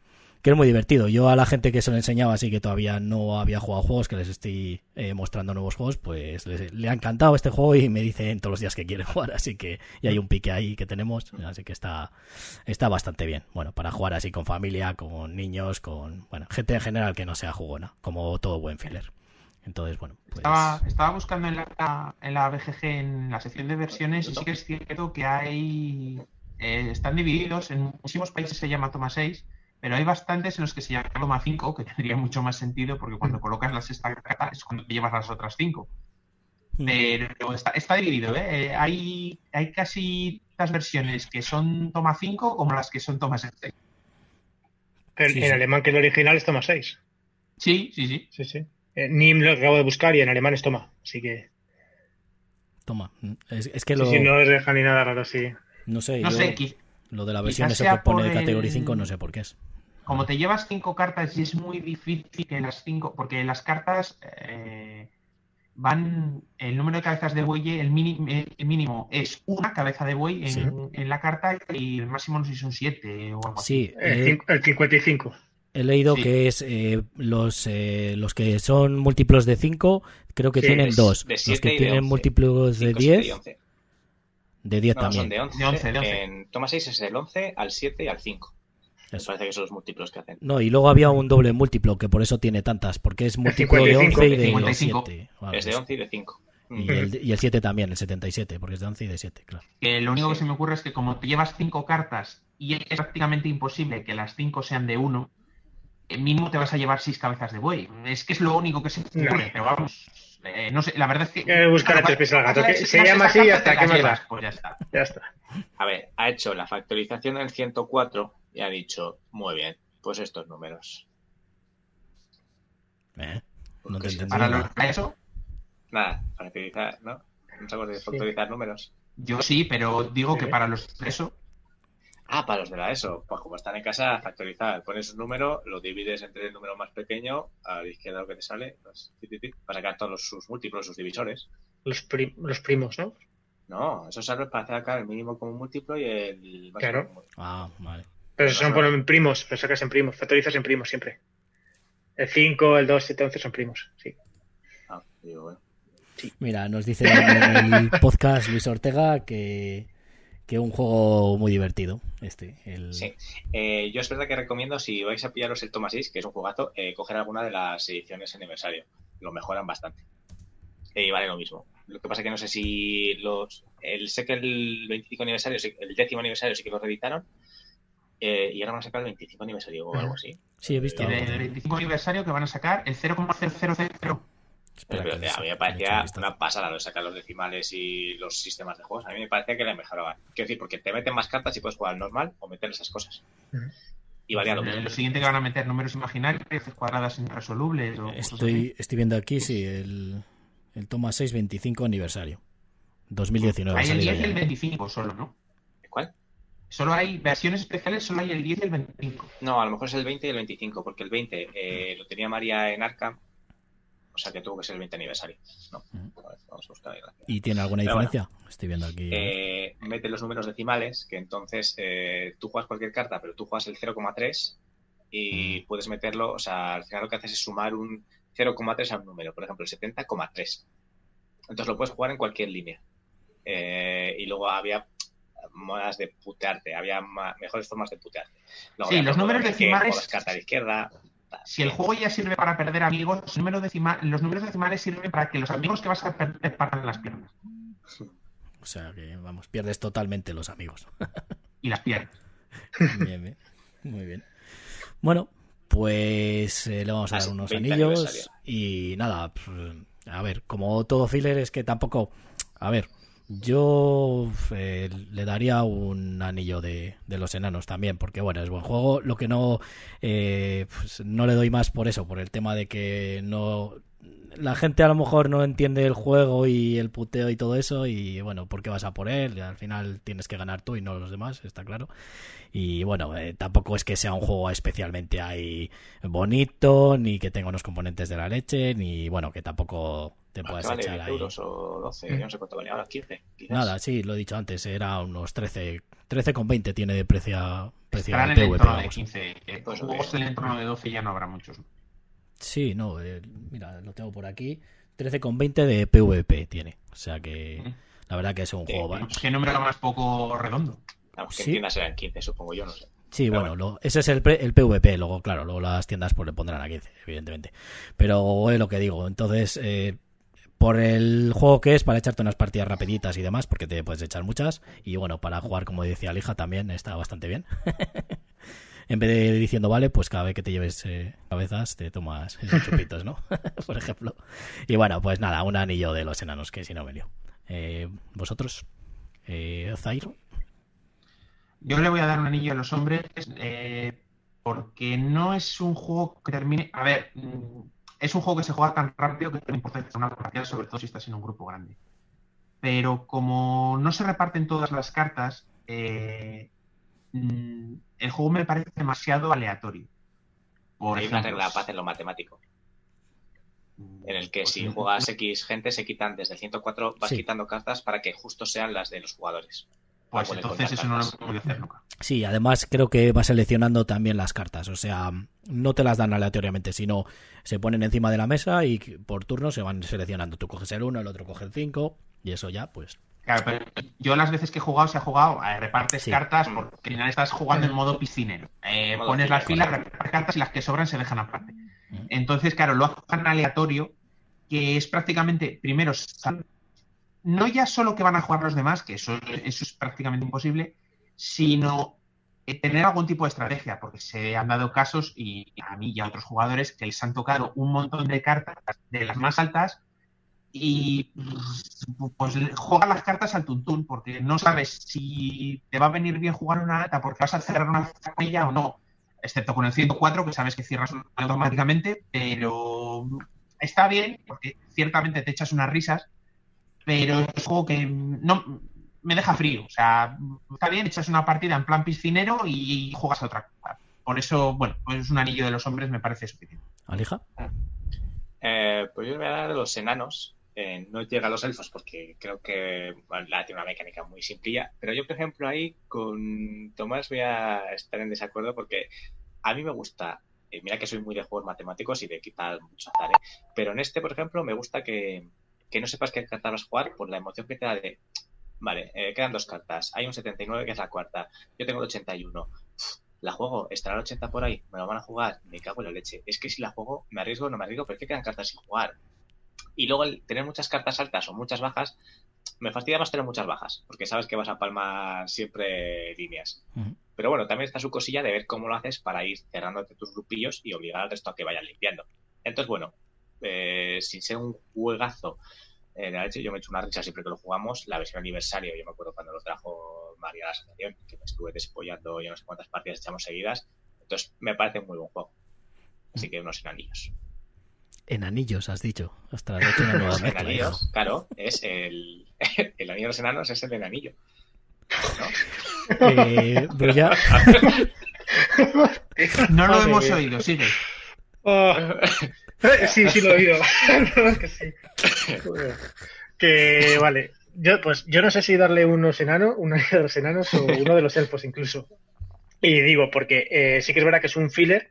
que es muy divertido. Yo a la gente que se lo enseñaba así que todavía no había jugado juegos, que les estoy eh, mostrando nuevos juegos, pues les- le ha encantado este juego y me dicen todos los días que quieren jugar, así que y hay un pique ahí que tenemos, así que está está bastante bien. Bueno, para jugar así con familia, con niños, con bueno, gente en general que no sea jugona, como todo buen filler. Entonces, bueno, pues Estaba, estaba buscando en la, en la BGG, en la sección de versiones, y sí que es cierto que hay. eh, están divididos, en muchísimos países se llama toma 6, pero hay bastantes en los que se llama toma 5, que tendría mucho más sentido, porque cuando colocas la sexta carta es cuando te llevas las otras 5. mm, Pero está, está dividido, ¿eh? Eh, Hay, hay casi las versiones que son toma 5 como las que son toma 6. En, Sí, en sí. alemán, que el original es toma 6. Sí, sí, sí. Sí, sí. Eh, NIM lo acabo de buscar y en alemán es toma. Así que. toma. Es, es que Sí, lo sí, no os deja ni nada raro, sí. no sé, No yo- sé, lo de la versión sea que pone el- categoría 5 no sé por qué es. como te llevas cinco cartas y es muy difícil que las cinco, porque las cartas eh, van, el número de cabezas de buey, el, mini- el mínimo es una cabeza de buey en, Sí. en la carta y el máximo no sé si son siete o algo así. Sí, El, he, cin- el 55. he leído Sí. que es eh, los eh, los que son múltiplos de 5, creo que Sí, tienen dos. de Los que de tienen 11. múltiplos de Cinco, siete y 10, 11. De 10 No, también. son de 11. De 11, de 11. En toma 6 es el 11 al 7 y al 5. Me Eso. parece que son los múltiplos que hacen. No, y luego había un doble múltiplo, que por eso tiene tantas, porque es múltiplo de 55, 11 y de 55. 7. o algo Es de así. 11 y de 5. Y el, y el 7 también, el 77, porque es de 11 y de 7, claro. Que lo único que se me ocurre es que como te llevas cinco cartas y es prácticamente imposible que las cinco sean de uno, eh, mínimo te vas a llevar seis cabezas de buey. Es que es lo único que se me ocurre, No. pero vamos. Eh, no sé, la verdad es que. Buscar a tres pies al gato, que se llama así y hasta que qué más da. Pues ya está. Ya está. A ver, ha hecho la factorización del 104 y ha dicho, muy bien, pues estos números. ¿Eh? Pues No te sí. Para, nada. lo- para eso, Nada, factorizar, ¿no? ¿No sabemos de Sí. factorizar números? yo sí, pero digo Sí. que para los eso. Ah, para los de la ESO. Pues como están en casa, factorizar. Pones un número, lo divides entre el número más pequeño, a la izquierda lo que te sale, pues, para sacar todos los- sus múltiplos, sus divisores. Los, pri- los primos, ¿no? No, eso sirve para sacar el mínimo como múltiplo y el máximo Claro. como Ah, vale. Pero son ponen en primos, pero sacas en primos, factorizas en primos siempre. El 5, el 2, 7, 11 son primos, sí. Ah, digo, bueno. Mira, nos dice en el podcast Luis Ortega que, que un juego muy divertido, este. El... Sí. Eh, yo es verdad que recomiendo, si vais a pillaros el Toma 6, que es un jugazo, eh, coger alguna de las ediciones aniversario. lo mejoran bastante. Y vale lo mismo. Lo que pasa que no sé si los. El, sé que el 25 aniversario, el décimo aniversario sí que lo reeditaron. eh, y ahora van a sacar el 25 aniversario o algo así. Sí, he visto del de- 25 aniversario que van a sacar el 0,0000. Espera, Pero, que a mí me parecía una pasada lo de sacar los decimales y los sistemas de juegos. A mí me parecía que le mejoraban. Quiero decir, porque te meten más cartas y puedes jugar al normal o meter esas cosas. Y valía lo mismo. Lo siguiente que van a meter números imaginarios, cuadradas irresolubles. O Estoy, estoy viendo aquí, sí, el, el toma 6, 25 aniversario. 2019. así. ha Hay el salido 10 y el ya. 25 solo, ¿no? ¿Cuál? Solo hay versiones especiales, solo hay el 10 y el 25. No, a lo mejor es el 20 y el 25, porque el 20 eh, lo tenía María en Arkham. O sea que tuvo que ser el 20 aniversario. No, Ujú. a ver, vamos a buscar ahí. rápido. ¿Y tiene alguna Pero bueno. diferencia? Estoy viendo aquí. Eh, mete los números decimales, que entonces eh, tú juegas cualquier carta, pero tú juegas el 0,3 y Mm. puedes meterlo, o sea, al final lo que haces es sumar un 0,3 a un número, por ejemplo, el 70,3. Entonces lo puedes jugar en cualquier línea. Eh, y luego había modas de putearte, había mejores formas de putearte. Luego Sí, los números que decimales- a la izquierda. Si el juego ya sirve para perder amigos, los números, decima- los números decimales sirven para que los amigos que vas a perder partan las piernas. O sea que, vamos, pierdes totalmente los amigos. Y las piernas. bien, bien. Muy bien. Bueno, pues eh, le vamos a dar unos 20 anillos y nada, pues, a ver, como todo filler es que tampoco, a ver, yo eh, le daría un anillo de, los enanos también, porque bueno, es buen juego, lo que no, eh, pues, no le doy más por eso, por el tema de que no... La gente a lo mejor no entiende el juego y el puteo y todo eso y bueno, ¿por qué vas a por él? Al final tienes que ganar tú y no los demás, está claro. Y bueno, eh, tampoco es que sea un juego especialmente ahí bonito, ni que tenga unos componentes de la leche, ni bueno, que tampoco te puedas vale echar 10 ahí. euros o 12, yo no sé cuánto vale ahora, 15. Quizás. Nada, sí, lo he dicho antes, era unos 13, 13,20 tiene de precio, precio Estarán en de el PvP, entorno de vamos. 15. Eh, Pues, juegos del entorno de 12 ya no habrá muchos. Sí, no, eh, mira, lo tengo por aquí. 13,20 de PvP tiene. O sea que Ujú. la verdad que es un Sí, juego... Pues qué número más poco redondo. Vamos, que Sí. en tiendas serán 15, supongo yo, no sé. Sí, Pero bueno, lo- ese es el, pre- el PvP. Luego, claro, luego las tiendas pues le pondrán a 15, evidentemente. Pero es lo que digo. Entonces, eh, por el juego que es, para echarte unas partidas rapiditas y demás, porque te puedes echar muchas. Y bueno, para jugar, como decía Lija, también está bastante bien. en vez de diciendo, vale, pues cada vez que te lleves eh, cabezas, te tomas esos chupitos, ¿no? por ejemplo. Y bueno, pues nada, un anillo de los enanos, que si no me lío. Eh, ¿Vosotros? Eh, Zair. Yo le voy a dar un anillo a los hombres eh, porque no es un juego que termine. A ver, mm, es un juego que se juega tan rápido que no importa una partida, sobre todo si estás en un grupo grande. Pero como no se reparten todas las cartas, eh, mm, el juego me parece demasiado aleatorio. Por Hay una regla para hacerlo matemático, en el que pues, si mm, juegas X gente se quitan desde el 104, vas Sí. quitando cartas para que justo sean las de los jugadores. Pues poder entonces eso no lo a hacer nunca. Sí, además creo que va seleccionando también las cartas. O sea, no te las dan aleatoriamente, sino se ponen encima de la mesa y por turno se van seleccionando. Tú coges el 1, el otro coge el 5 y eso ya, pues... Claro, pero yo las veces que he jugado, se ha jugado, eh, repartes Sí. cartas porque al final estás jugando en modo piscinero. Eh, Modo pones las filas, repartes cartas y las que sobran se dejan aparte. Entonces, claro, lo tan aleatorio que es prácticamente, primero, sal- no ya solo que van a jugar los demás, que eso, es prácticamente imposible, sino eh, tener algún tipo de estrategia, porque se han dado casos, y a mí y a otros jugadores, que les han tocado un montón de cartas de las más altas y pues juega las cartas al tuntún, porque no sabes si te va a venir bien jugar una alta porque vas a cerrar una ella o no, excepto con el 104 que sabes que cierras automáticamente, pero está bien porque ciertamente te echas unas risas, pero es un juego que no me deja frío, o sea, está bien, echas una partida en plan piscinero y juegas a otra cosa. Por eso, bueno, pues un anillo de los hombres me parece suficiente. ¿Alija? Eh, pues yo le voy a dar de los enanos. Eh, no llega a los elfos porque creo que bueno, la tiene una mecánica muy simplilla. Pero yo, por ejemplo, ahí con Tomás voy a estar en desacuerdo porque a mí me gusta. eh, mira que soy muy de juegos matemáticos y de quitar mucho azar, ¿eh? Pero en este, por ejemplo, me gusta que, que no sepas qué cartas vas a jugar por la emoción que te da de. Vale, eh, quedan dos cartas. Hay un 79 que es la cuarta. Yo tengo el 81. la juego, estará al 80 por ahí, me lo van a jugar, me cago en la leche. Es que si la juego, me arriesgo o no me arriesgo, pero es que quedan cartas sin jugar. Y luego el tener muchas cartas altas o muchas bajas, me fastidia más tener muchas bajas, porque sabes que vas a palmar siempre líneas. Pero bueno, también está su cosilla de ver cómo lo haces para ir cerrándote tus grupillos y obligar al resto a que vayan limpiando. Entonces, bueno, eh, sin ser un juegazo eh, de la leche, yo me he hecho una risa siempre que lo jugamos. La versión aniversario, yo me acuerdo cuando lo trajo María a la asociación, que me estuve despollando ya no sé cuántas partidas echamos seguidas. Entonces, me parece un muy buen juego. Así que unos enanillos. En anillos, has dicho. Ostras, he hecho una nueva mezcla. enanillos, hijo. claro, es el, el anillo de los enanos, es el enanillo. ¿no? Eh, pero ya, No lo hemos oído, sigue. Oh. Sí, sí lo he oído. Que sí. Vale. Yo, pues, yo no sé si darle unos enanos, uno de los enanos o uno de los elfos incluso. Y digo, porque eh, sí que es verdad que es un filler,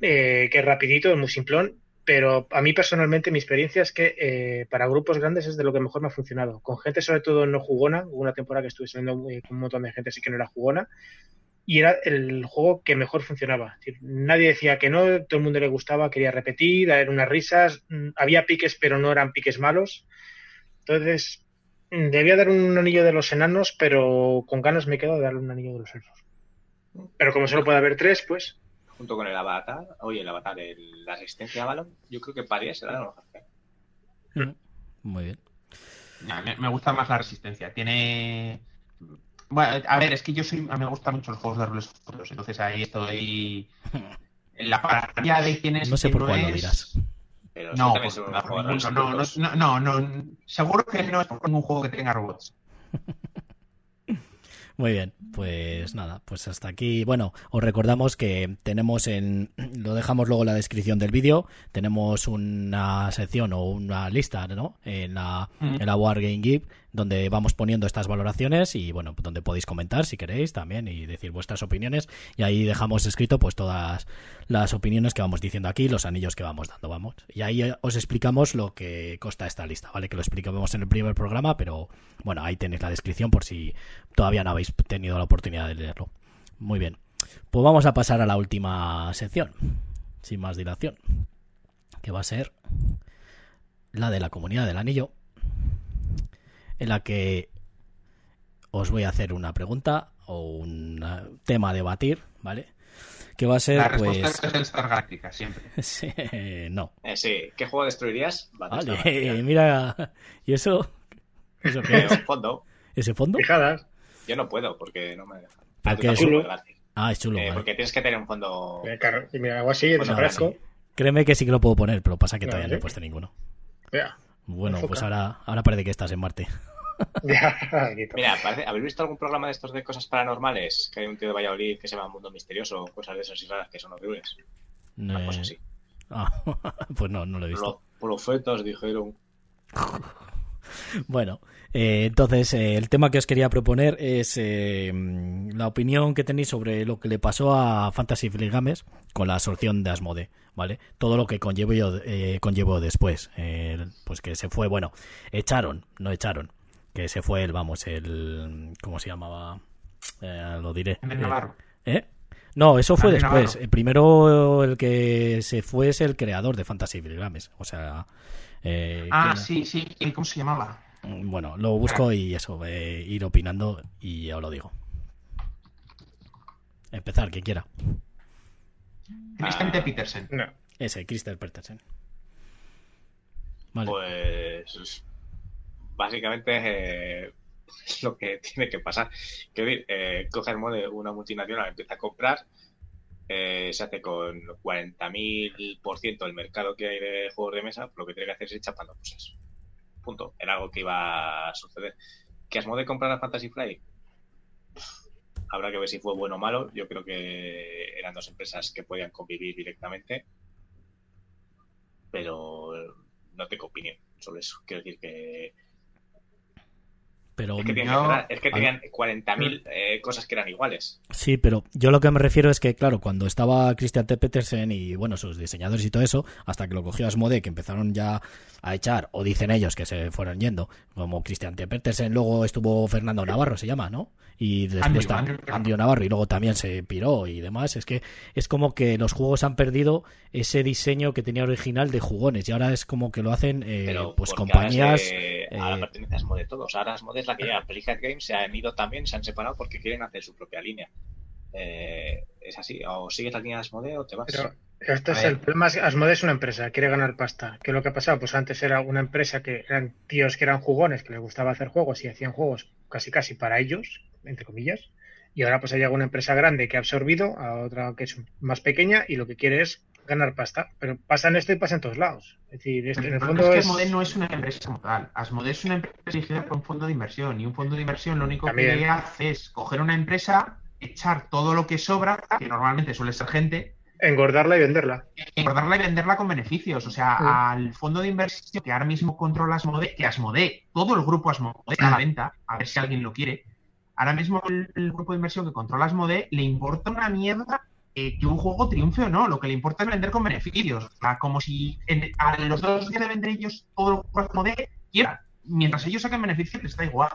eh, que es rapidito, es muy simplón, pero a mí personalmente mi experiencia es que eh, para grupos grandes es de lo que mejor me ha funcionado. Con gente sobre todo no jugona, hubo una temporada que estuve saliendo eh, con un montón de gente así que no era jugona, y era el juego que mejor funcionaba. Nadie decía que no, todo el mundo le gustaba, quería repetir, dar unas risas, mm, había piques pero no eran piques malos. Entonces, mm, debía dar un anillo de los enanos, pero con ganas me quedo de darle un anillo de los elfos. Pero como solo puede haber tres, pues Junto con el avatar, oye, el avatar, el- la resistencia a balón, yo creo que Paria será lo mejor. muy bien. Me, me gusta más la resistencia. Tiene. Bueno, a ver, es que yo soy. A mí me gustan mucho los juegos de roles futuros, entonces ahí estoy. En la paranoia de quién es. No sé por cuál lo dirás. Pero no, no, no, seguro que no es por ningún juego que tenga robots. Muy bien, pues nada, pues hasta aquí. Bueno, os recordamos que tenemos en. Lo dejamos luego en la descripción del vídeo. Tenemos una sección o una lista, ¿no? En la, Mm. en la Wargame Geek, donde vamos poniendo estas valoraciones y, bueno, donde podéis comentar si queréis también y decir vuestras opiniones. Y ahí dejamos escrito, pues, todas las opiniones que vamos diciendo aquí, los anillos que vamos dando, vamos. Y ahí eh, os explicamos lo que consta esta lista, ¿vale? Que lo explicamos en el primer programa, pero bueno, ahí tenéis la descripción por si todavía no habéis tenido la oportunidad de leerlo. Muy bien. Pues vamos a pasar a la última sección, sin más dilación, que va a ser la de la comunidad del anillo, en la que os voy a hacer una pregunta o un tema a debatir, ¿vale? Que va a ser, La respuesta pues... es el Star Galactica, siempre. Sí, no. Eh, sí, ¿qué juego destruirías? Vale, mira, ¿y eso? ¿Eso qué es? Un fondo. ¿Ese fondo? fijadas. Yo no puedo porque no me deja. ¿Por Tú qué? tampoco, Chulo. García. Ah, es chulo, Eh, vale. Porque tienes que tener un fondo. Eh, claro, y mira, hago así, Bueno, desaparezco. sí. Créeme que sí que lo puedo poner, pero pasa que todavía no he puesto ninguno. Vea, Bueno, pues ahora, ahora parece que estás en Marte. Mira, parece- ¿habéis visto algún programa de estos de cosas paranormales? Que hay un tío de Valladolid que se llama Mundo Misterioso, cosas de esas y raras que son horribles. Una Eh, cosa así. ah, pues no, no lo he visto. Los profetas dijeron. Bueno, eh, entonces eh, el tema que os quería proponer es eh, la opinión que tenéis sobre lo que le pasó a Fantasy Flight Games con la absorción de Asmode, ¿vale? Todo lo que conllevó, eh, conllevó después, eh, pues que se fue, bueno, echaron, no echaron, que se fue el, vamos, el, ¿cómo se llamaba? Eh, lo diré. En el Navarro. ¿Eh? No, eso fue después. Navarro. El primero, el que se fue es el creador de Fantasy Games, o sea... eh, Ah, ¿quién- sí, sí. ¿y ¿Cómo se llamaba? bueno, lo busco y eso, eh, ir opinando y ya os lo digo. Empezar, quien quiera. Christian Ah. Petersen. No. Ese, Christer Petersen. Vale. Pues. Básicamente. eh, es lo que tiene que pasar. Quiero decir, eh, coge el mode una multinacional, empieza a comprar. eh, se hace con 40.000% del mercado que hay de juegos de mesa. Lo que tiene que hacer es ir chapando cosas. Punto. Era algo que iba a suceder. ¿Que Asmode comprara Fantasy Flight? Habrá que ver si fue bueno o malo. Yo creo que eran dos empresas que podían convivir directamente. Pero no tengo opinión sobre eso. Quiero decir que Pero Es que, que cerrar, es que a tenían 40.000 eh, cosas que eran iguales. Sí, pero yo lo que me refiero es que, claro, cuando estaba Christian T. Petersen y, bueno, sus diseñadores y todo eso, hasta que lo cogió Asmodee, que empezaron ya a echar, o dicen ellos que se fueron yendo, como Christian T. Petersen, luego estuvo Fernando Navarro, se llama, ¿no? Y después Andrew, está Andrew. Andrew Navarro y luego también se piró y demás. Es que es como que los juegos han perdido ese diseño que tenía original de jugones y ahora es como que lo hacen eh, pues compañías... Ahora, es de- ahora eh, pertenece a Asmodee todos. Ahora Asmodee es la que lleva. Pelican Games se han ido también, se han separado porque quieren hacer su propia línea. Eh, es así. O sigues la línea de Asmodee o te vas. Pero esto A es el problema. Asmodee es una empresa, quiere ganar pasta. ¿Qué es lo que ha pasado? Pues antes era una empresa que eran tíos que eran jugones, que les gustaba hacer juegos y hacían juegos casi casi para ellos, entre comillas. Y ahora pues ha llegado una empresa grande que ha absorbido a otra que es más pequeña y lo que quiere es ganar pasta. Pero pasa en esto y pasa en todos lados. Es decir, en el fondo es que. Asmodee no es una empresa como tal. Asmodee es una empresa dirigida por un fondo de inversión. Y un fondo de inversión lo único También. que hace es coger una empresa, echar todo lo que sobra, que normalmente suele ser gente, engordarla y venderla. engordarla y venderla con beneficios. O sea, Sí. al fondo de inversión que ahora mismo controla Asmodee, que Asmodee, todo el grupo Asmodee está a la venta, a ver si alguien lo quiere. Ahora mismo el, el grupo de inversión que controla Asmodee le importa una mierda eh, que un juego triunfe o no. Lo que le importa es vender con beneficios. O sea, como si en- a los dos días de vender ellos todo el juego Asmodee quieran. Mientras ellos saquen beneficios, les da igual.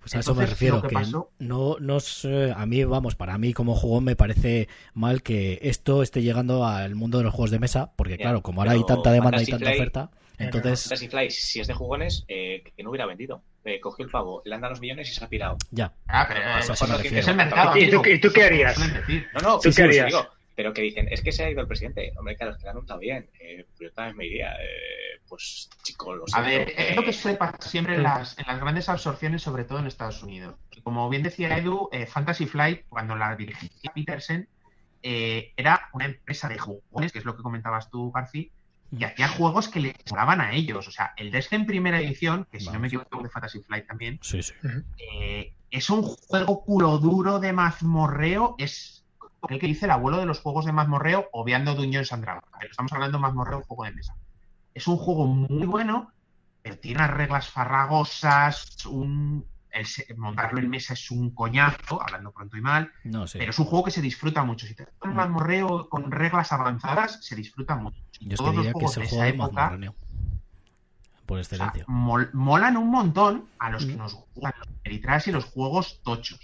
Pues a eso me refiero, lo que que, pasó- no, no sé, a mí, vamos, para mí como jugón me parece mal que esto esté llegando al mundo de los juegos de mesa, porque claro, como ahora hay tanta demanda y tanta oferta, entonces Fantasy Flight, si es de jugones, eh, que no hubiera vendido. Eh, cogió el pavo, le han dado los millones y se ha pirado. ya. Ah, pero Eso es el mercado. ¿Y tú- amigo. y tú qué harías? No, no, ¿Tú sí, qué sí, harías? digo, pero que dicen, es que se ha ido el presidente. Hombre, claro, es que le han untado bien. Eh, yo también me iría. Eh, pues, chico, lo A siento, ver, eh, es lo que suele pasar siempre en las, en las grandes absorciones, sobre todo en Estados Unidos. Como bien decía Edu, eh, Fantasy Flight, cuando la dirigía Petersen, eh, era una empresa de jugones, que es lo que comentabas tú, Garci, y hacía juegos que le molaban a ellos. O sea, el Desgen primera edición, que si no me equivoco de Fantasy Flight también, Sí, sí. eh, es un juego culo duro de mazmorreo, es el que dice el abuelo de los juegos de mazmorreo, obviando Dungeons and Dragons. Pero estamos hablando de mazmorreo, juego de mesa. Es un juego muy bueno, pero tiene unas reglas farragosas, un... el montarlo en mesa es un coñazo, hablando pronto y mal, No sé. pero es un juego que se disfruta mucho. Si te gusta un Mm. mazmorreo con reglas avanzadas, se disfruta mucho. Y Yo todos los que juegos es el de juego esa época. Por o sea, excelencia. mol- molan un montón a los que Mm. nos gustan los Eritreas y los juegos tochos.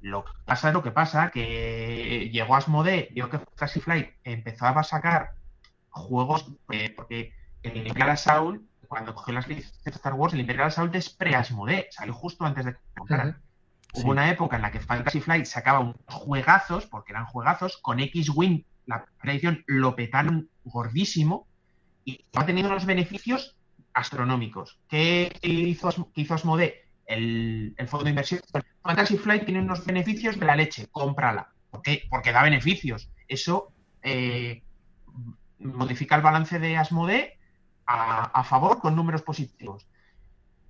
Lo que pasa es lo que pasa, que llegó Asmodee, vio que Fantasy Flight empezaba a sacar juegos, eh, porque el Imperial Assault, cuando cogió las licencias de Star Wars, el Imperial Assault es pre-Asmodee, salió justo antes de que compraran. Sí. Hubo una época en la que Fantasy Flight sacaba unos juegazos, porque eran juegazos, con X-Wing, la edición, lo petaron gordísimo y ha tenido unos beneficios astronómicos. ¿Qué hizo, qué hizo Asmodee? El, el fondo de inversión. Fantasy Flight tiene unos beneficios de la leche, cómprala. ¿Por qué? Porque da beneficios. Eso eh, modifica el balance de Asmodee a, a favor con números positivos.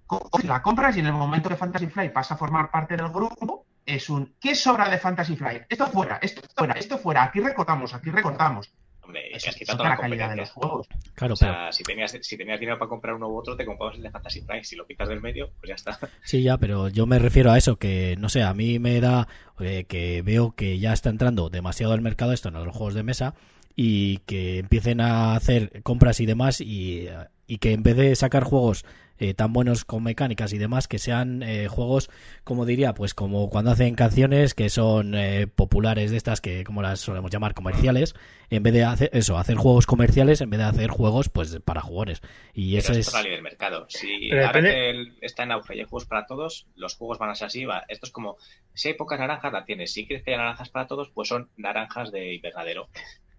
Co- La compras y en el momento que Fantasy Flight pasa a formar parte del grupo, es un ¿qué sobra de Fantasy Flight? Esto fuera, esto fuera, esto fuera, aquí recortamos, aquí recortamos. Hombre, es otra toda la la calidad de los juegos. Claro, O pero sea, si tenías, si tenías dinero para comprar uno u otro, te comprabas el de Fantasy Flight. Si lo quitas del medio, pues ya está. Sí, ya, pero yo me refiero a eso, que no sé, a mí me da eh, que veo que ya está entrando demasiado al mercado esto en los juegos de mesa y que empiecen a hacer compras y demás y, y que en vez de sacar juegos eh, tan buenos con mecánicas y demás, que sean eh, juegos, como diría, pues como cuando hacen canciones que son eh, populares de estas que como las solemos llamar comerciales, en vez de hacer eso, hacer juegos comerciales en vez de hacer juegos pues para jugones. Y eso Pero es... ley del mercado. Si Pero ahora depende- que el- está en auge y hay juegos para todos, los juegos van a ser así. Va. Esto es como, si hay pocas naranjas, la tienes. Si quieres que haya naranjas para todos, pues son naranjas de invernadero.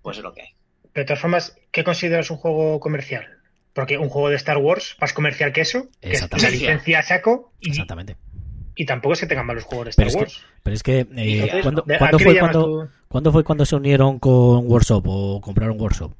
Pues es lo que hay. De todas formas, ¿qué consideras un juego comercial? Porque un juego de Star Wars, más comercial que eso, que es una licencia a saco y, Exactamente. y tampoco es que tengan malos juegos de Star Pero es que- Wars. Pero es que, eh, Entonces, ¿cuándo, De- ¿a cuándo qué fue cuando, tú? ¿cuándo fue cuando se unieron con Workshop o compraron Workshop?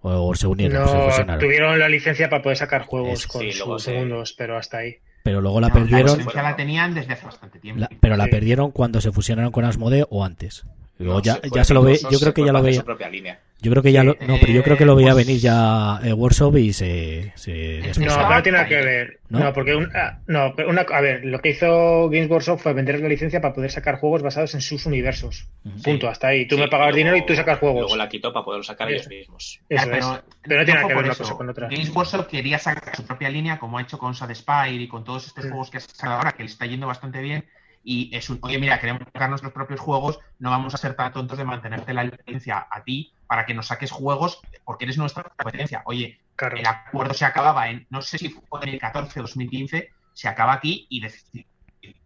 O, o se unieron, se No, fusionaron. tuvieron la licencia para poder sacar juegos Eso, con sí, sus se- segundos, pero hasta ahí. Pero luego la No, perdieron, licencia la tenían desde hace bastante tiempo. la- pero la perdieron cuando se fusionaron con Asmodee o antes. Luego No, ya, se ya puede- se lo ve, yo creo que ya lo veía. su propia línea. Yo creo que ya Sí, lo, no, pero yo creo que lo veía pues- venir ya eh, Workshop y se, se No, pero no tiene nada que ver. ¿No? ¿No? porque un- ah, no, pero una, a ver, lo que hizo Games Workshop fue vender la licencia para poder sacar juegos basados en sus universos. Punto, hasta ahí. Tú Sí, me pagabas luego- dinero y tú sacas juegos. Luego la quitó para poderlo sacar Eso. ellos mismos. Eso Ya, es. pero, Pero no tiene nada que ver una cosa con otra. Games Workshop quería sacar su propia línea, como ha hecho con Sad Spire y con todos estos Sí. juegos que ha sacado ahora, que le está yendo bastante bien. Y es un, oye, mira, queremos sacar nuestros propios juegos, no vamos a ser tan tontos de mantenerte la licencia a ti para que nos saques juegos, porque eres nuestra competencia. Oye, Claro. el acuerdo se acababa en, no sé si fue en el 14 o 2015, se acaba aquí y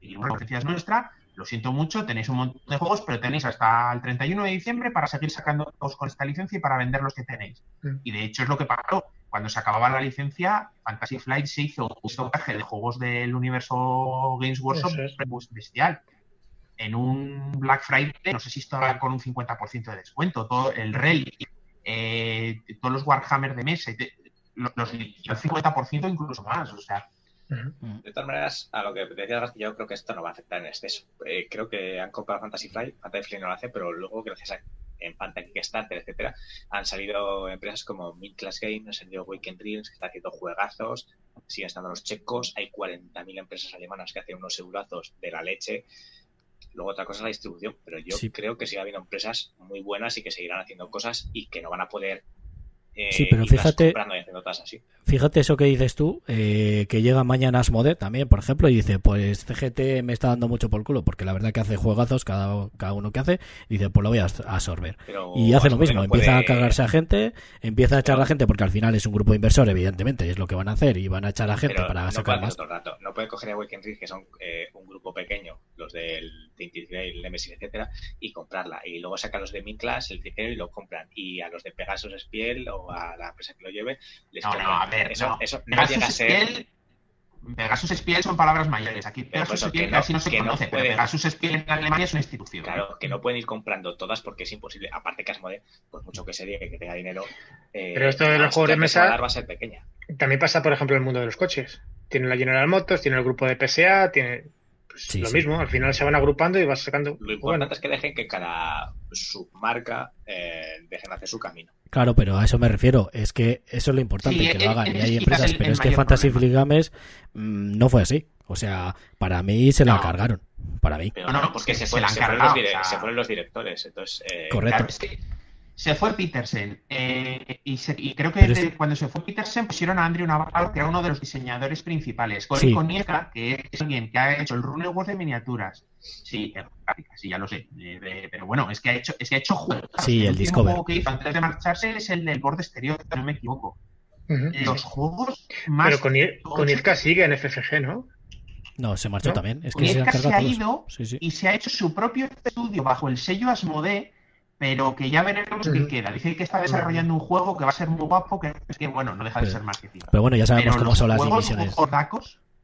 y una competencia es nuestra, lo siento mucho, tenéis un montón de juegos, pero tenéis hasta el 31 de diciembre para seguir sacando juegos con esta licencia y para vender los que tenéis. Y de hecho es lo que pasó. Cuando se acababa la licencia, Fantasy Flight se hizo un estocaje de juegos del universo Games Workshop es. bestial. En un Black Friday, no sé si estaba con un 50% de descuento, todo el Relic, eh, todos los Warhammer de mesa, los, los- el 50% incluso más. O sea. De todas maneras, a lo que decías, yo creo que esto no va a afectar en exceso. Eh, creo que han comprado Fantasy Flight, Fantasy Flight no lo hace, pero luego, gracias a en Panta, Kickstarter, etcétera, han salido empresas como Mid Class Games, ha salido Weekend Dreams, que está haciendo juegazos, siguen estando los checos, hay 40.000 empresas alemanas que hacen unos eurazos de la leche. Luego otra cosa es la distribución, pero yo Sí. creo que sigue habiendo empresas muy buenas y que seguirán haciendo cosas y que no van a poder eh, Sí, pero fíjate- así. Fíjate eso que dices tú, eh, que llega mañana Asmode también, por ejemplo, y dice, pues CGT me está dando mucho por culo, porque la verdad que hace juegazos cada, cada uno que hace, y dice, pues lo voy a absorber. Pero Y hace lo mismo, no empieza puede- a cargarse a gente, empieza a echar Pero- a gente, porque al final es un grupo de inversores, evidentemente, y es lo que van a hacer, y van a echar a gente Pero para no sacar más. rato. No puede coger a Weekend que son eh, un grupo pequeño, los del el Nemesis, etcétera, y comprarla. Y luego sacan los de Minclass, el Cicero, y lo compran. Y a los de Pegasus Spiel o a la empresa que lo lleve, les no, no, a ver, eso, no. eso no Pegasus llega a ser. Spiel- Pegasus Spiel son palabras mayores. Aquí Pero Pegasus por eso Spiel que no- casi no se conoce, pero puede- Pegasus Spiel en Alemania es una institución. Claro, que no pueden ir comprando todas porque es imposible. Aparte que Asmode, por mucho que se diga que tenga dinero, eh, Pero esto de los juegos de mesa- va a ser pequeña. También pasa, por ejemplo, en el mundo de los coches. Tiene la General Motors, tiene el grupo de PSA, tiene pues, Sí, lo sí. mismo. Al final se van agrupando y vas sacando. Lo importante Bueno, es que dejen que cada submarca eh, dejen hacer su camino. Claro, pero a eso me refiero, es que eso es lo importante, Sí, que eh, lo hagan, eh, y hay empresas, el- pero el es que Fantasy Games mm, no fue así. O sea, para mí se la No. cargaron, para mí. Pero No, no, no, porque se- se, se fue- la han se fueron los dire- o sea- se fueron los directores. Entonces, eh, Correcto. Claro, es que se fue Petersen eh, y, se- y creo que es- cuando se fue Petersen pusieron a Andrew Navarro, que era uno de los diseñadores principales. Cory Sí. Que es alguien que ha hecho el Rune Wars de miniaturas. Sí, gráfica, sí, ya lo sé. Eh, eh, pero bueno, es que ha hecho, es que ha hecho juegos. Sí, el último Discover. juego que hizo antes de marcharse es el del borde exterior, si no me equivoco. Los juegos más. Pero con, I- con Izka sigue en FFG, ¿no? No, se marchó ¿No? también. Es que se ha ido Sí, sí. y se ha hecho su propio estudio bajo el sello Asmodee, pero que ya veremos qué queda. Dice que está desarrollando un juego que va a ser muy guapo, que es que, bueno, no deja de ser marketing. Pero bueno, ya sabemos Pero cómo los son las juegos divisiones.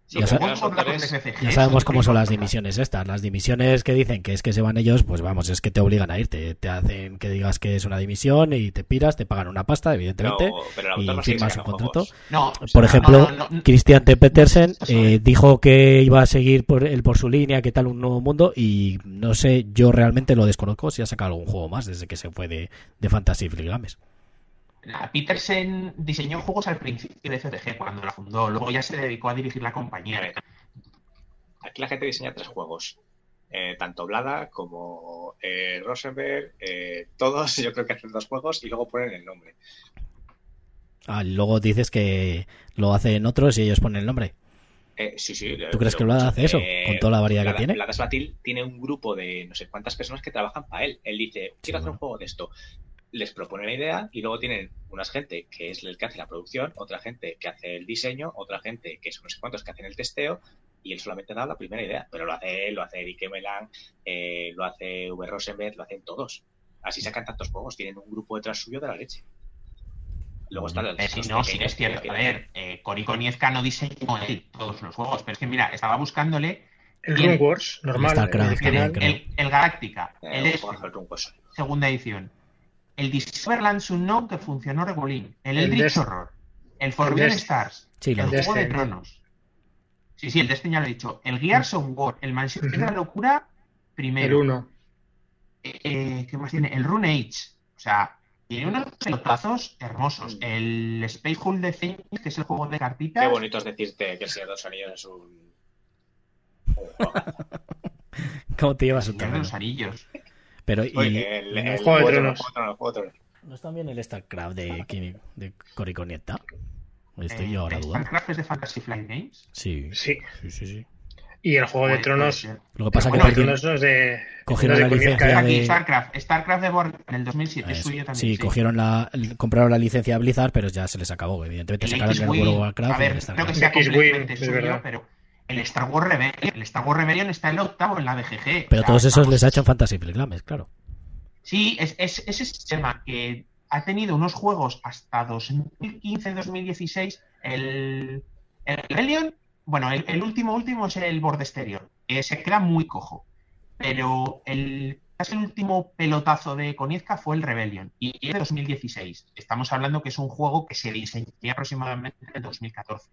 Sí, Ya sabemos cómo son las dimisiones estas. Las dimisiones que dicen que es que se van ellos, pues vamos, es que te obligan a irte. Te hacen que digas que es una dimisión y te piras, te pagan una pasta, evidentemente. pero y no sigue firmas un contrato. No, Por ejemplo, no, no, no. Christian T. Petersen eh, dijo que iba a seguir por él por su línea, que tal un nuevo mundo y no sé, yo realmente lo desconozco si ha sacado algún juego más desde que se fue de, de Fantasy Fleet Games. Petersen diseñó juegos al principio de FFG cuando la fundó, luego ya se dedicó a dirigir la compañía. Aquí la gente diseña tres juegos. Eh, tanto Blada como eh, Rosenberg, eh, todos yo creo que hacen dos juegos y luego ponen el nombre. Ah, y luego dices que lo hacen otros y ellos ponen el nombre. Eh, sí, sí. ¿Tú crees que Blada hace eso? Con toda la variedad que tiene. Blada Batil tiene un grupo de no sé cuántas personas que trabajan para él. Él dice, quiero hacer bueno. un juego de esto. Les propone la idea y luego tienen unas gente que es el que hace la producción, otra gente que hace el diseño, otra gente que son no sé cuántos que hacen el testeo y él solamente da la primera idea. Pero lo hace él, lo hace Eric Emelan, eh, lo hace V. Rosenberg, lo hacen todos. Así sacan tantos juegos, tienen un grupo detrás suyo de la leche. Luego está el Eh, sí, no, sí que es cierto. A ver, eh, Koniecka no diseñó él todos los juegos, pero es que mira, estaba buscándole El. Rune Wars, normal. Starcraft el el, el Galáctica, Eh, el un este, segunda edición, el Discoverlands Unknown que funcionó regulín, el El Eldritch Horror, el Forbidden Stars, Sí, el. Juego de. Tronos. Sí, sí, el Destiny ya lo he dicho. El Gears of War, el Mansión de la. Locura, El primero. 1. eh, ¿qué más tiene? El Rune Age. O sea, tiene unos pelotazos hermosos. El Space Hulk de Phoenix, que es el juego de cartitas. Qué bonito es decirte que el Señor de los Anillos es un. ¿Cómo te llevas El un Señor de los? Anillos. Pero, y, Oye, el, ¿no el es- Juego de Tronos. ¿no es también el StarCraft de, de Coriconieta? Estoy Eh, yo ahora dudando. StarCraft es de Fantasy Flight Games. Sí, Sí. sí, sí. sí. Y el Juego de Tronos. Lo que pasa que bueno, Juego de perdieron- Tronos no es de. Cogieron la licencia ¿eh? de- Aquí, StarCraft. StarCraft de Borg en el 2007 es suyo también. Sí, cogieron la, compraron la licencia de Blizzard, pero ya se les acabó. Evidentemente El sacaron el World of Warcraft a ver, el creo que sea completamente es suyo, verdad. pero el Star Wars Rebellion, el Star Wars Rebellion está en el octavo en la BGG. Pero O sea, todos esos les ha hecho Fantasy Flight Games, claro. Sí, es, es, es ese sistema que ha tenido unos juegos hasta 2015-2016. El, el Rebellion, bueno, el, el último último es el Bord Exterior, que se queda muy cojo. Pero el el último pelotazo de Coniezca fue el Rebellion y es de 2016. Estamos hablando que es un juego que se diseñó aproximadamente en 2014.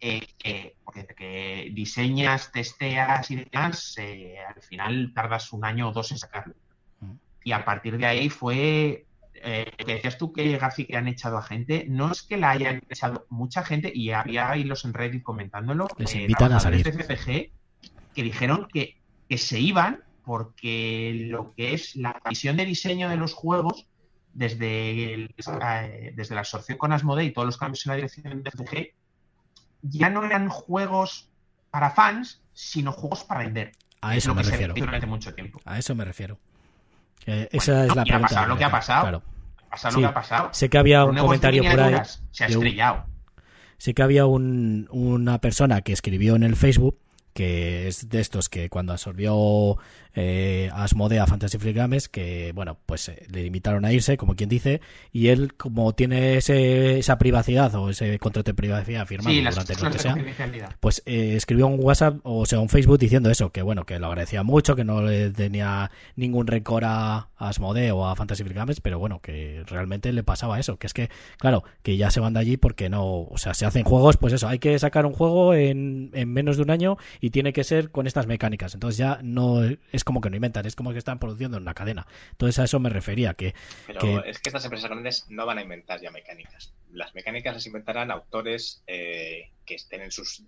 Eh, que, diseñas, testeas y demás, eh, al final tardas un año o dos en sacarlo. Mm. Y a partir de ahí fue eh, que decías tú que Gafi que han echado a gente, no es que la hayan echado mucha gente, y había hilos en Reddit comentándolo, Les eh, invitan a trabajadores salir. de CCG que dijeron que, que se iban porque lo que es la visión de diseño de los juegos, desde, el- eh, desde la absorción con Asmodee y todos los cambios en la dirección de CCG, ya no eran juegos para fans, sino juegos para vender. A Es eso me refiero. durante mucho tiempo. A eso me refiero. Esa es la ha pregunta. pasado lo que ha pasado. Claro. Ha pasado Sí. lo que ha pasado. Sé que había un comentario por ahí. Se ha un- estrellado. Sí que había un- una persona que escribió en el Facebook que es de estos que cuando absorbió eh, Asmodee a Fantasy Flight Games que bueno pues eh, le invitaron a irse como quien dice y él como tiene ese, esa privacidad o ese contrato de privacidad firmado Sí, durante lo que sea pues eh, escribió un WhatsApp o sea un Facebook diciendo eso que bueno que lo agradecía mucho que no le tenía ningún rencor a, a Asmodee o a Fantasy Flight Games pero bueno que realmente le pasaba eso que es que claro que ya se van de allí porque no o sea se hacen juegos pues eso hay que sacar un juego en, en menos de un año y tiene que ser con estas mecánicas. Entonces ya no es como que no inventan es como que están produciendo en una cadena entonces a eso me refería que Pero Que- es que estas empresas grandes no van a inventar ya mecánicas. Las mecánicas las inventarán autores eh, que estén en sus.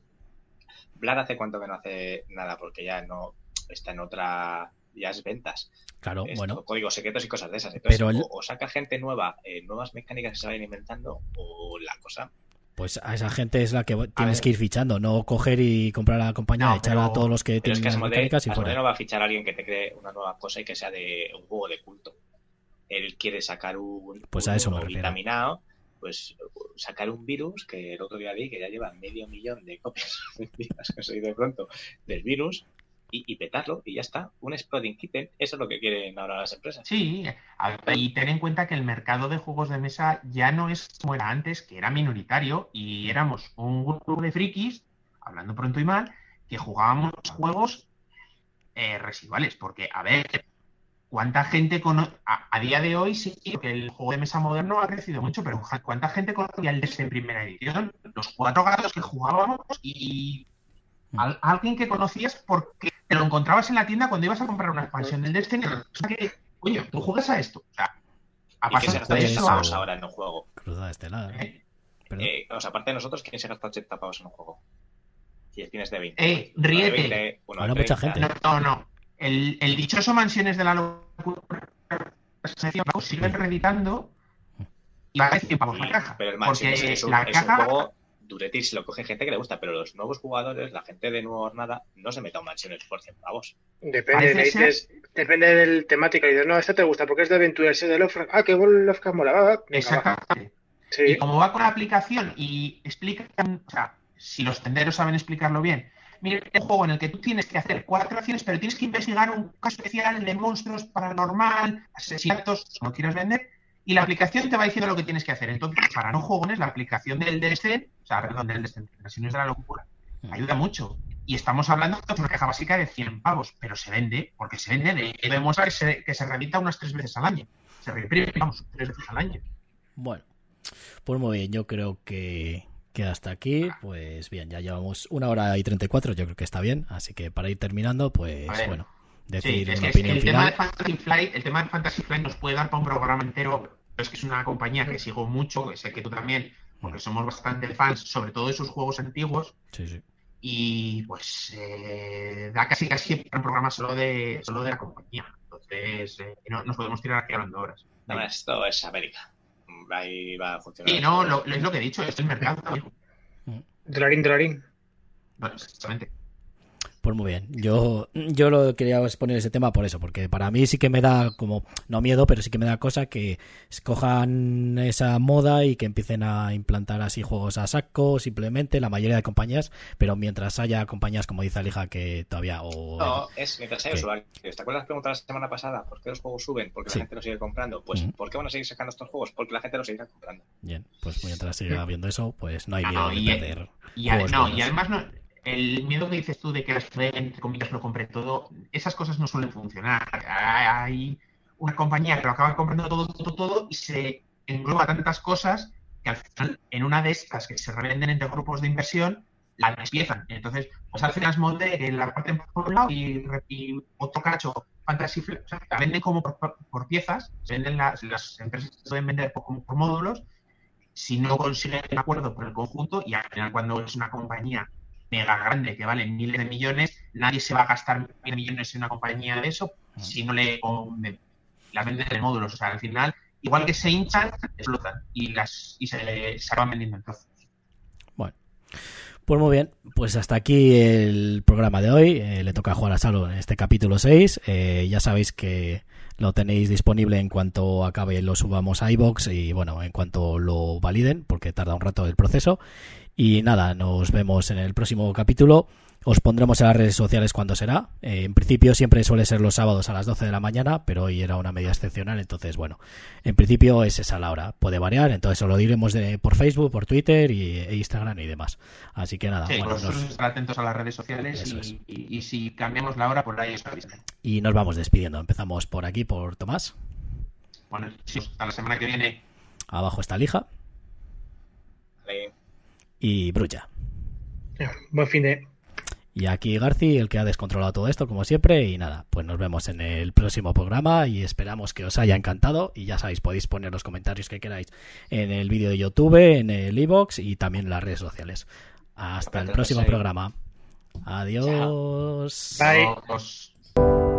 Vlad hace cuánto que no hace nada porque ya no está en otra. Ya es ventas. claro bueno códigos secretos y cosas de esas. Entonces, Pero el- o, o saca gente nueva, eh, nuevas mecánicas que se vayan inventando, o la cosa. Pues a esa gente es la que tienes que ir fichando no coger y comprar a la compañía No, echar a todos los que es que tienen Asmodee, mecánicas y fuera no va a fichar a alguien que te cree una nueva cosa y que sea de un juego de culto. Él quiere sacar un, Pues a eso me refiero. vitaminado, pues sacar un virus que el otro día vi que ya lleva medio millón de copias vendidas, que soy de pronto, del virus y, y petarlo y ya está. Un exploding kitten, eso es lo que quieren ahora las empresas. Sí, y ten en cuenta que el mercado de juegos de mesa ya no es como era antes, que era minoritario y éramos un grupo de frikis, hablando pronto y mal, que jugábamos juegos eh, residuales. Porque, a ver, ¿cuánta gente conoce? A, día de hoy sí que el juego de mesa moderno ha crecido mucho, pero ¿cuánta gente conocía el DS en primera edición? Los cuatro gatos que jugábamos y al- alguien que conocías porque te lo encontrabas en la tienda cuando ibas a comprar una expansión del Destiny. O sea que, coño, tú juegas a esto. O sea, a ¿Y que se pasar gasta de 80 eso pavos a- ahora en un juego? cruzada estelar Eh, Perdón. Eh, o sea, aparte de nosotros, ¿quién se gasta 80 pavos en un juego? Si tienes de 20. Eh, de ríete. 20, uno de Ahora mucha 30. gente. No, no, no. El, el dichoso Mansiones de la Locura siguen reeditando y va a 100 pavos la caja. Pero el porque es, un, la es un caja juego duretil si lo coge gente que le gusta, pero los nuevos jugadores, la gente de nuevo nada, no se mete a un Mansiones por 100 pavos. Depende, le dices- depende del temática. Y dices, no, esto te gusta porque es de aventura, es de Lovecraft. Ah, que Lovecraft mola. va. Exactamente. Sí. Y como va con la aplicación y explican, o sea, si los tenderos saben explicarlo bien, mira, es un juego en el que tú tienes que hacer cuatro acciones, pero tienes que investigar un caso especial de monstruos paranormal, asesinatos, como quieras vender, y la aplicación te va diciendo lo que tienes que hacer. Entonces, para no jugones, la aplicación del Descent, o sea, perdón, del Versiones de la locura, ayuda mucho. Y estamos hablando de una caja básica de 100 pavos, pero se vende, porque se vende, de, demuestra que se, que se reedita unas tres veces al año. Se reimprime, vamos, tres veces al año. Bueno, pues muy bien, yo creo que, que hasta aquí, pues bien, ya llevamos una hora y 34, yo creo que está bien, así que para ir terminando, pues bueno, decir Sí, es una que opinión el tema, de. Fantasy Flight, el tema de Fantasy Flight nos puede dar para un programa entero, es que es una compañía que sigo mucho, que sé que tú también, porque somos bastante fans, sobre todo de sus juegos antiguos, Sí, sí. y pues eh, da casi casi un programa solo de solo de la compañía. Entonces, eh, no, nos podemos tirar aquí hablando horas. No, esto es América. Ahí va a funcionar. Sí, no, lo, es lo que he dicho, es el mercado también. Dolarín, dolarín. Bueno, exactamente. Pues muy bien. Yo, yo lo quería exponer ese tema por eso, porque para mí sí que me da como, no miedo, pero sí que me da cosa que escojan esa moda y que empiecen a implantar así juegos a saco, simplemente, la mayoría de compañías, pero mientras haya compañías como dice Alija que todavía o No, es mientras hay ¿Qué? usuarios. ¿Te acuerdas la pregunta la semana pasada? ¿Por qué los juegos suben? Porque Sí. la gente los sigue comprando. Pues, Ujú. ¿por qué van a seguir sacando estos juegos? Porque la gente los seguirá comprando. bien, pues mientras siga habiendo eso, pues no hay Ah, miedo no, de y- perder. Y, no, y además no, el miedo que dices tú de que gente, entre comillas, lo compre todo, esas cosas no suelen funcionar. Hay una compañía que lo acaba comprando todo, todo, todo y se engloba tantas cosas que al final, en una de estas que se revenden entre grupos de inversión, la despiezan. Entonces, pues hacen las molde en la parte por un lado y, y otro cacho Fantasy o sea, la venden como por, piezas, venden las, las empresas pueden vender por, como por módulos si no consiguen un acuerdo por el conjunto y al final cuando es una compañía mega grande que vale miles de millones, nadie se va a gastar miles de millones en una compañía de eso si no le conven- las venden en módulos. O sea, al final, igual que se hinchan, explotan y las y se, se acaban vendiendo en trozos. Pues muy bien, pues hasta aquí el programa de hoy. Eh, le toca jugar a Salo en este capítulo 6. Eh, ya sabéis que lo tenéis disponible en cuanto acabe lo subamos a iBox y bueno, en cuanto lo validen, porque tarda un rato el proceso. Y nada, nos vemos en el próximo capítulo. Os pondremos en las redes sociales cuando será. Eh, en principio siempre suele ser los sábados a las 12 de la mañana, pero hoy era una medida excepcional, entonces bueno, en principio es esa la hora. Puede variar, entonces os lo diremos de, por Facebook, por Twitter y, e Instagram y demás. Así que nada, Sí, bueno, vosotros nos- estar atentos a las redes sociales y, es. y- y si cambiamos la hora, por ahí os avisan. y nos vamos despidiendo. Empezamos por aquí, por Tomás. Bueno, sí, hasta la semana que viene. Abajo está Lija Vale. Y Brulla. Buen fin de. Y aquí Garci, el que ha descontrolado todo esto, como siempre. Y nada, pues nos vemos en el próximo programa y esperamos que os haya encantado. Y ya sabéis, podéis poner los comentarios que queráis en el vídeo de YouTube, en el iBox y también en las redes sociales. Hasta el próximo ahí. programa. Adiós. Bye.